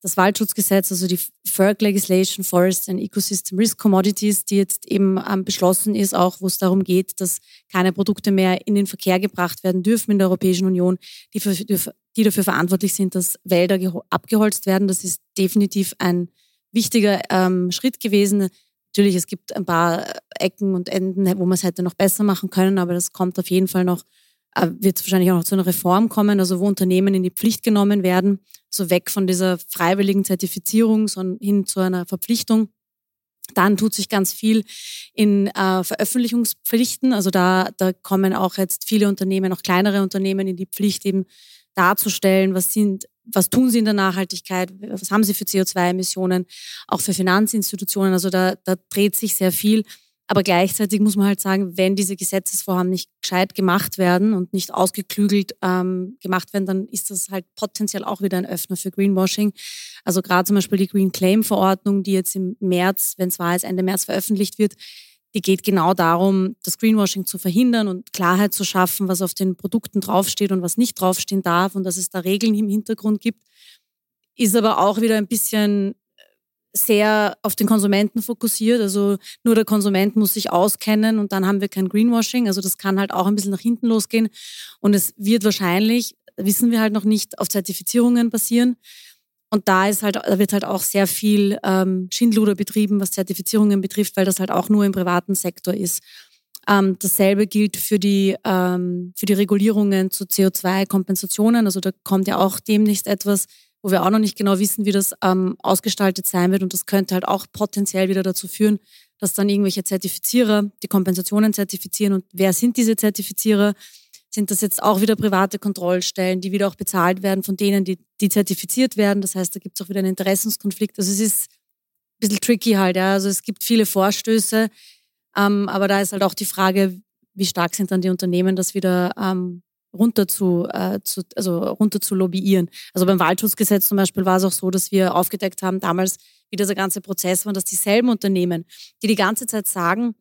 das Waldschutzgesetz, also die FERC Legislation, Forest and Ecosystem Risk Commodities, die jetzt eben ähm, beschlossen ist, auch wo es darum geht, dass keine Produkte mehr in den Verkehr gebracht werden dürfen in der Europäischen Union, die, für, die dafür verantwortlich sind, dass Wälder abgeholzt werden. Das ist definitiv ein wichtiger ähm, Schritt gewesen. Natürlich, es gibt ein paar Ecken und Enden, wo man es hätte noch besser machen können, aber das kommt auf jeden Fall noch wird es wahrscheinlich auch noch zu einer Reform kommen, also wo Unternehmen in die Pflicht genommen werden, so weg von dieser freiwilligen Zertifizierung, sondern hin zu einer Verpflichtung. Dann tut sich ganz viel in äh, Veröffentlichungspflichten. Also da, da kommen auch jetzt viele Unternehmen, auch kleinere Unternehmen in die Pflicht, eben darzustellen, was sind, was tun sie in der Nachhaltigkeit, was haben sie für CO2-Emissionen, auch für Finanzinstitutionen. Also da, da dreht sich sehr viel. Aber gleichzeitig muss man halt sagen, wenn diese Gesetzesvorhaben nicht gescheit gemacht werden und nicht ausgeklügelt ähm, gemacht werden, dann ist das halt potenziell auch wieder ein Öffner für Greenwashing. Also gerade zum Beispiel die Green Claim Verordnung, die jetzt im März, wenn es war, ist Ende März veröffentlicht wird, die geht genau darum, das Greenwashing zu verhindern und Klarheit zu schaffen, was auf den Produkten draufsteht und was nicht draufstehen darf und dass es da Regeln im Hintergrund gibt. Ist aber auch wieder ein bisschen sehr auf den Konsumenten fokussiert. Also nur der Konsument muss sich auskennen und dann haben wir kein Greenwashing. Also das kann halt auch ein bisschen nach hinten losgehen. Und es wird wahrscheinlich, wissen wir halt noch nicht, auf Zertifizierungen basieren. Und da ist halt, da wird halt auch sehr viel ähm, Schindluder betrieben, was Zertifizierungen betrifft, weil das halt auch nur im privaten Sektor ist. Ähm, dasselbe gilt für die, ähm, für die Regulierungen zu CO2-Kompensationen. Also da kommt ja auch demnächst etwas, wo wir auch noch nicht genau wissen, wie das ähm, ausgestaltet sein wird. Und das könnte halt auch potenziell wieder dazu führen, dass dann irgendwelche Zertifizierer die Kompensationen zertifizieren. Und wer sind diese Zertifizierer? Sind das jetzt auch wieder private Kontrollstellen, die wieder auch bezahlt werden von denen, die, die zertifiziert werden? Das heißt, da gibt es auch wieder einen Interessenskonflikt. Also es ist ein bisschen tricky halt. Ja. Also es gibt viele Vorstöße, ähm, aber da ist halt auch die Frage, wie stark sind dann die Unternehmen, das wieder ähm, runter zu, äh, zu, also runter zu lobbyieren. Also beim Waldschutzgesetz zum Beispiel war es auch so, dass wir aufgedeckt haben damals, wie dieser ganze Prozess war, dass dieselben Unternehmen, die die ganze Zeit sagen,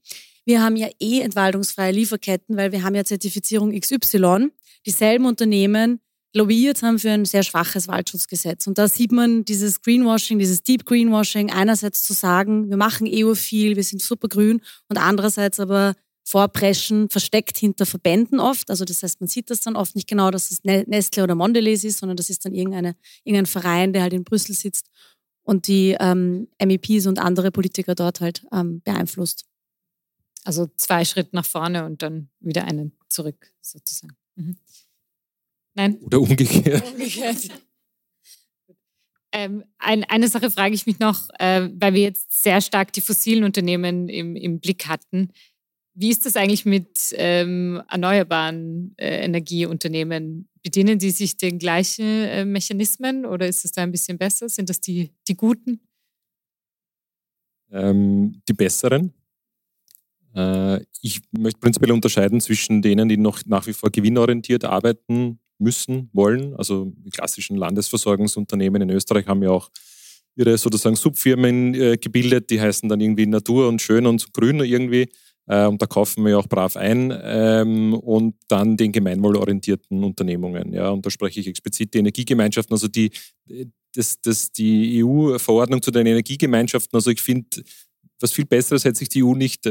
wir haben ja eh entwaldungsfreie Lieferketten, weil wir haben ja Zertifizierung XY, dieselben Unternehmen lobbyiert haben für ein sehr schwaches Waldschutzgesetz. Und da sieht man dieses Greenwashing, dieses Deep Greenwashing, einerseits zu sagen, wir machen EU viel, wir sind super grün und andererseits aber vorpreschen, versteckt hinter Verbänden oft. Also das heißt, man sieht das dann oft nicht genau, dass es Nestle oder Mondelez ist, sondern das ist dann irgendeine, irgendein Verein, der halt in Brüssel sitzt und die ähm, MEPs und andere Politiker dort halt ähm, beeinflusst. Also zwei Schritte nach vorne und dann wieder einen zurück, sozusagen. Mhm. Nein? Oder umgekehrt. Umgekehrt. <laughs> Ähm, ein, eine Sache frage ich mich noch, äh, weil wir jetzt sehr stark die fossilen Unternehmen im, im Blick hatten. Wie ist das eigentlich mit ähm, erneuerbaren äh, Energieunternehmen? Bedienen die sich den gleichen äh, Mechanismen oder ist es da ein bisschen besser? Sind das die, die guten? Ähm, die besseren. Äh, ich möchte prinzipiell unterscheiden zwischen denen, die noch nach wie vor gewinnorientiert arbeiten müssen, wollen. Also die klassischen Landesversorgungsunternehmen in Österreich haben ja auch ihre sozusagen Subfirmen äh, gebildet, die heißen dann irgendwie Natur und Schön und Grün irgendwie und da kaufen wir auch brav ein. Ähm, und dann den gemeinwohlorientierten Unternehmungen. Ja, und da spreche ich explizit die Energiegemeinschaften, also die, das, das, die EU-Verordnung zu den Energiegemeinschaften. Also ich finde, was viel Besseres hätte sich die EU nicht äh,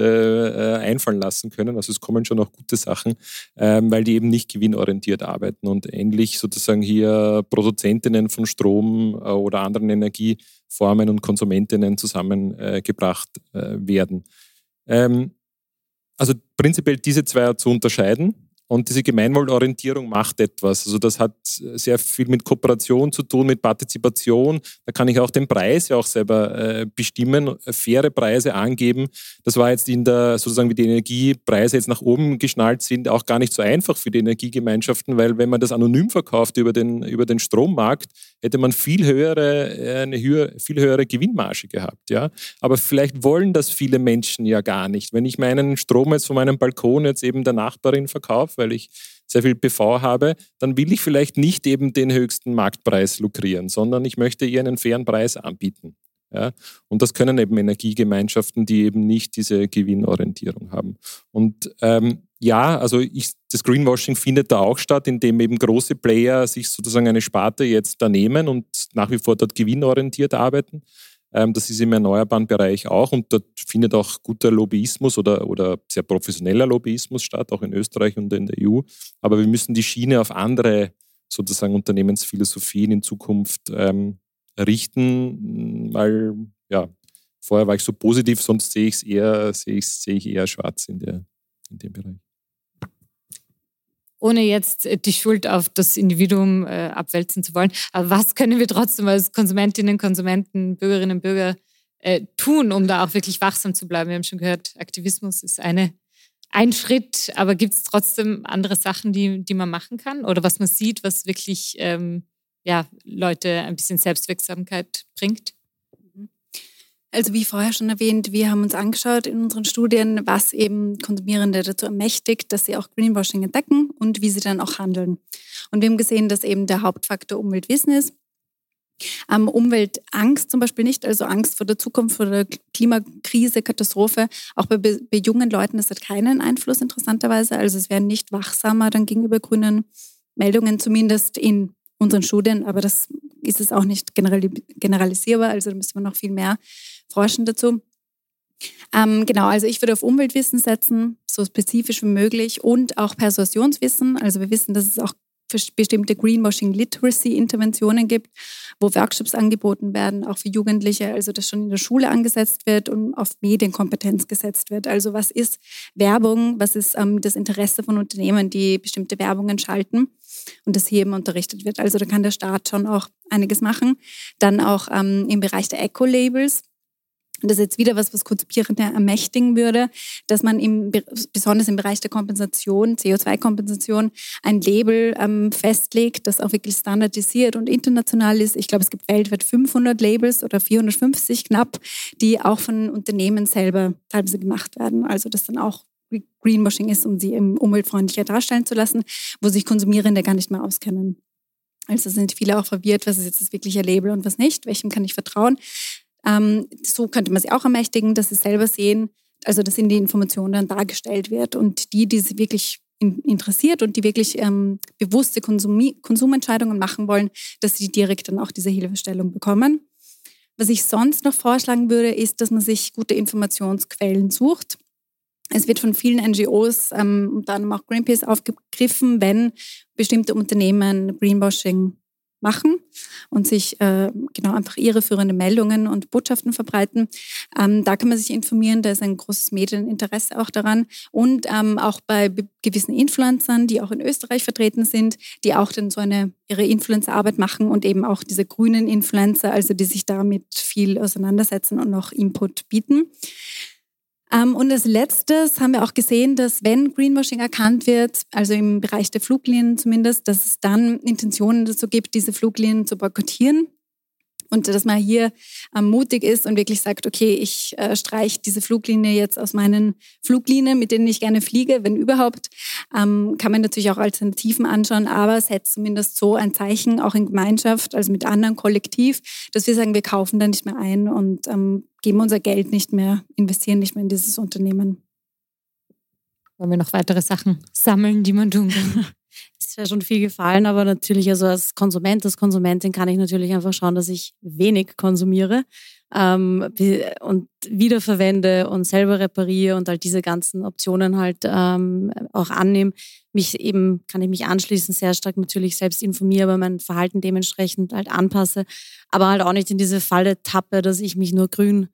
äh, einfallen lassen können. Also es kommen schon auch gute Sachen, ähm, weil die eben nicht gewinnorientiert arbeiten und ähnlich sozusagen hier Produzentinnen von Strom äh, oder anderen Energieformen und Konsumentinnen zusammengebracht äh, werden. Ähm, also prinzipiell diese zwei zu unterscheiden. Und diese Gemeinwohlorientierung macht etwas. Also das hat sehr viel mit Kooperation zu tun, mit Partizipation. Da kann ich auch den Preis ja auch selber äh, bestimmen, faire Preise angeben. Das war jetzt in der, sozusagen wie die Energiepreise jetzt nach oben geschnallt sind, auch gar nicht so einfach für die Energiegemeinschaften, weil wenn man das anonym verkauft über den, über den Strommarkt, hätte man viel höhere, äh, eine höhere, viel höhere Gewinnmarge gehabt. Ja? Aber vielleicht wollen das viele Menschen ja gar nicht. Wenn ich meinen Strom jetzt von meinem Balkon jetzt eben der Nachbarin verkaufe, weil ich sehr viel PV habe, dann will ich vielleicht nicht eben den höchsten Marktpreis lukrieren, sondern ich möchte ihr einen fairen Preis anbieten. Ja? Und das können eben Energiegemeinschaften, die eben nicht diese Gewinnorientierung haben. Und ähm, ja, also ich, das Greenwashing findet da auch statt, indem eben große Player sich sozusagen eine Sparte jetzt da nehmen und nach wie vor dort gewinnorientiert arbeiten. Ähm, das ist im erneuerbaren Bereich auch und dort findet auch guter Lobbyismus oder, oder sehr professioneller Lobbyismus statt, auch in Österreich und in der EU. Aber wir müssen die Schiene auf andere sozusagen Unternehmensphilosophien in Zukunft ähm, richten, weil ja, vorher war ich so positiv, sonst sehe ich es eher, sehe ich, sehe ich eher schwarz in, der, in dem Bereich ohne jetzt äh, die Schuld auf das Individuum äh, abwälzen zu wollen. Aber was können wir trotzdem als Konsumentinnen, Konsumenten, Bürgerinnen und Bürger äh, tun, um da auch wirklich wachsam zu bleiben? Wir haben schon gehört, Aktivismus ist eine, ein Schritt, aber gibt es trotzdem andere Sachen, die, die man machen kann oder was man sieht, was wirklich ähm, ja, Leute ein bisschen Selbstwirksamkeit bringt? Also wie vorher schon erwähnt, wir haben uns angeschaut in unseren Studien, was eben Konsumierende dazu ermächtigt, dass sie auch Greenwashing entdecken und wie sie dann auch handeln. Und wir haben gesehen, dass eben der Hauptfaktor Umweltwissen ist. Ähm, Umweltangst zum Beispiel nicht, also Angst vor der Zukunft, vor der Klimakrise, Katastrophe. Auch bei, bei jungen Leuten das keinen Einfluss interessanterweise. Also es werden nicht wachsamer dann gegenüber grünen Meldungen, zumindest in unseren Studien, aber das ist es auch nicht generalisierbar, also da müssen wir noch viel mehr forschen dazu. Ähm, genau, also ich würde auf Umweltwissen setzen, so spezifisch wie möglich und auch Persuasionswissen. Also wir wissen, dass es auch bestimmte Greenwashing Literacy Interventionen gibt, wo Workshops angeboten werden, auch für Jugendliche, also dass schon in der Schule angesetzt wird und auf Medienkompetenz gesetzt wird. Also was ist Werbung, was ist ähm, das Interesse von Unternehmen, die bestimmte Werbungen schalten und das hier eben unterrichtet wird. Also da kann der Staat schon auch einiges machen. Dann auch ähm, im Bereich der Eco-Labels das ist jetzt wieder was, was Konzipierende ermächtigen würde, dass man im, besonders im Bereich der Kompensation, CO2-Kompensation, ein Label ähm, festlegt, das auch wirklich standardisiert und international ist. Ich glaube, es gibt weltweit 500 Labels oder 450 knapp, die auch von Unternehmen selber teilweise gemacht werden. Also das dann auch Greenwashing ist, um sie umweltfreundlicher darstellen zu lassen, wo sich Konsumierende gar nicht mehr auskennen. Also sind viele auch verwirrt, was ist jetzt das wirkliche Label und was nicht, welchem kann ich vertrauen. Ähm, so könnte man sie auch ermächtigen, dass sie selber sehen, also dass in die Information dann dargestellt wird. Und die, die sie wirklich interessiert und die wirklich ähm, bewusste Konsum Konsumentscheidungen machen wollen, dass sie direkt dann auch diese Hilfestellung bekommen. Was ich sonst noch vorschlagen würde, ist, dass man sich gute Informationsquellen sucht. Es wird von vielen NGOs, ähm, unter anderem auch Greenpeace, aufgegriffen, wenn bestimmte Unternehmen Greenwashing machen und sich äh, genau einfach irreführende Meldungen und Botschaften verbreiten. Ähm, da kann man sich informieren, da ist ein großes Medieninteresse auch daran und ähm, auch bei gewissen Influencern, die auch in Österreich vertreten sind, die auch dann so eine ihre Influencer-Arbeit machen und eben auch diese grünen Influencer, also die sich damit viel auseinandersetzen und noch Input bieten. Ähm, und als letztes haben wir auch gesehen, dass wenn Greenwashing erkannt wird, also im Bereich der Fluglinien zumindest, dass es dann Intentionen dazu gibt, diese Fluglinien zu boykottieren. Und dass man hier ähm, mutig ist und wirklich sagt, okay, ich äh, streiche diese Fluglinie jetzt aus meinen Fluglinien, mit denen ich gerne fliege, wenn überhaupt. Ähm, kann man natürlich auch Alternativen anschauen, aber setzt zumindest so ein Zeichen, auch in Gemeinschaft, also mit anderen kollektiv, dass wir sagen, wir kaufen da nicht mehr ein und ähm, geben unser Geld nicht mehr, investieren nicht mehr in dieses Unternehmen. Wollen wir noch weitere Sachen sammeln, die man tun kann? <laughs> ist ja schon viel gefallen, aber natürlich, also als Konsument, als Konsumentin kann ich natürlich einfach schauen, dass ich wenig konsumiere ähm, und wiederverwende und selber repariere und halt diese ganzen Optionen halt ähm, auch annehme. Mich eben, kann ich mich anschließen, sehr stark natürlich selbst informiere, aber mein Verhalten dementsprechend halt anpasse, aber halt auch nicht in diese Falle tappe, dass ich mich nur grün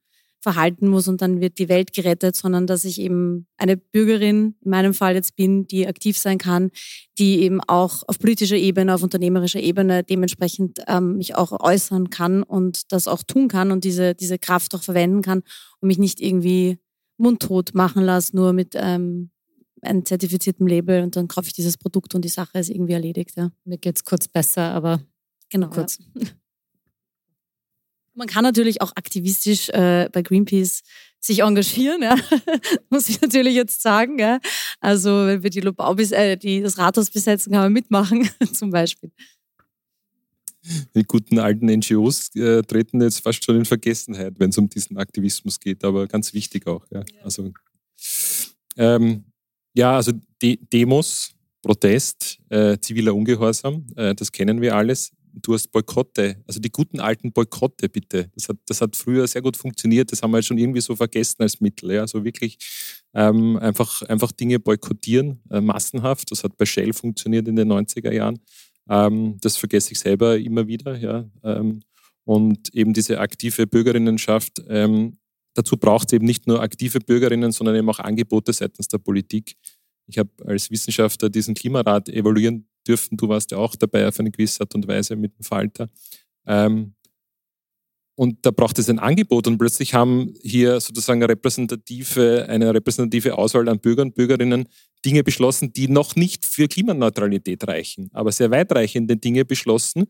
verhalten muss und dann wird die Welt gerettet, sondern dass ich eben eine Bürgerin in meinem Fall jetzt bin, die aktiv sein kann, die eben auch auf politischer Ebene, auf unternehmerischer Ebene dementsprechend ähm, mich auch äußern kann und das auch tun kann und diese, diese Kraft auch verwenden kann und mich nicht irgendwie mundtot machen lasse, nur mit ähm, einem zertifizierten Label und dann kaufe ich dieses Produkt und die Sache ist irgendwie erledigt. Ja. Mir geht es kurz besser, aber genau, kurz. Ja. Man kann natürlich auch aktivistisch äh, bei Greenpeace sich engagieren, ja. <laughs> muss ich natürlich jetzt sagen. Ja. Also wenn wir die, Lobau äh, die das Rathaus besetzen, kann man mitmachen, <laughs> zum Beispiel. Die guten alten NGOs äh, treten jetzt fast schon in Vergessenheit, wenn es um diesen Aktivismus geht, aber ganz wichtig auch. Ja, ja. Also, ähm, ja, also De Demos, Protest, äh, ziviler Ungehorsam, äh, das kennen wir alles du hast Boykotte, also die guten alten Boykotte bitte. Das hat, das hat früher sehr gut funktioniert, das haben wir schon irgendwie so vergessen als Mittel. Ja. Also wirklich ähm, einfach, einfach Dinge boykottieren, äh, massenhaft. Das hat bei Shell funktioniert in den 90er Jahren. Ähm, das vergesse ich selber immer wieder. Ja. Ähm, und eben diese aktive Bürgerinnenschaft, ähm, dazu braucht es eben nicht nur aktive Bürgerinnen, sondern eben auch Angebote seitens der Politik. Ich habe als Wissenschaftler diesen Klimarat evaluieren dürfen. Du warst ja auch dabei auf eine gewisse Art und Weise mit dem Falter. Ähm, und da braucht es ein Angebot und plötzlich haben hier sozusagen eine repräsentative, eine repräsentative Auswahl an Bürgern und Bürgerinnen Dinge beschlossen, die noch nicht für Klimaneutralität reichen, aber sehr weitreichende Dinge beschlossen,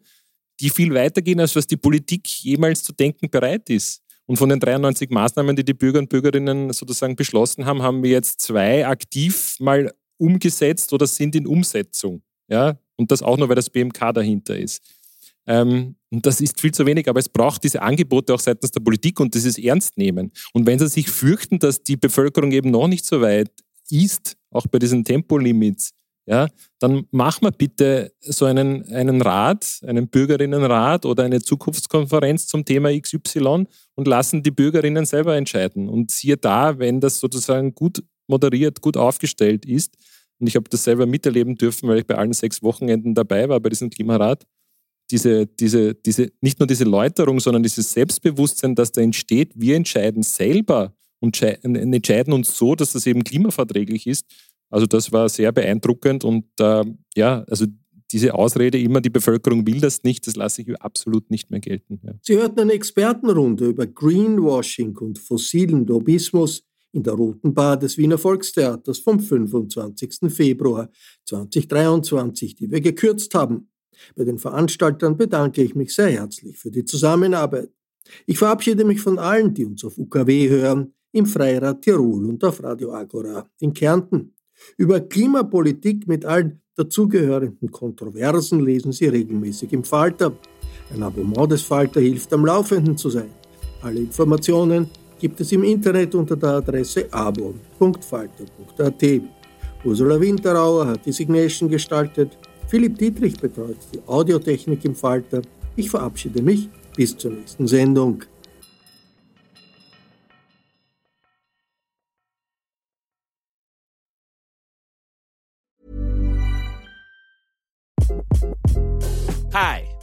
die viel weitergehen, als was die Politik jemals zu denken bereit ist. Und von den 93 Maßnahmen, die die Bürger und Bürgerinnen sozusagen beschlossen haben, haben wir jetzt zwei aktiv mal umgesetzt oder sind in Umsetzung. Ja? Und das auch nur, weil das BMK dahinter ist. Ähm, und das ist viel zu wenig, aber es braucht diese Angebote auch seitens der Politik und dieses Ernst nehmen. Und wenn sie sich fürchten, dass die Bevölkerung eben noch nicht so weit ist, auch bei diesen Tempolimits, ja, dann machen wir bitte so einen, einen Rat, einen Bürgerinnenrat oder eine Zukunftskonferenz zum Thema XY und lassen die Bürgerinnen selber entscheiden. Und siehe da, wenn das sozusagen gut moderiert, gut aufgestellt ist, und ich habe das selber miterleben dürfen, weil ich bei allen sechs Wochenenden dabei war bei diesem Klimarat. Diese, diese, diese, nicht nur diese Läuterung, sondern dieses Selbstbewusstsein, das da entsteht, wir entscheiden selber und entscheiden uns so, dass das eben klimaverträglich ist. Also das war sehr beeindruckend und äh, ja, also diese Ausrede immer, die Bevölkerung will das nicht, das lasse ich absolut nicht mehr gelten. Ja. Sie hörten eine Expertenrunde über Greenwashing und fossilen Lobbyismus in der Roten Bar des Wiener Volkstheaters vom 25. Februar 2023, die wir gekürzt haben. Bei den Veranstaltern bedanke ich mich sehr herzlich für die Zusammenarbeit. Ich verabschiede mich von allen, die uns auf UKW hören, im Freirad Tirol und auf Radio Agora in Kärnten. Über Klimapolitik mit allen dazugehörenden Kontroversen lesen Sie regelmäßig im Falter. Ein Abonnement des Falter hilft am Laufenden zu sein. Alle Informationen gibt es im Internet unter der Adresse abo.falter.at. Ursula Winterauer hat die Signation gestaltet. Philipp Dietrich betreut die Audiotechnik im Falter. Ich verabschiede mich bis zur nächsten Sendung. Hi,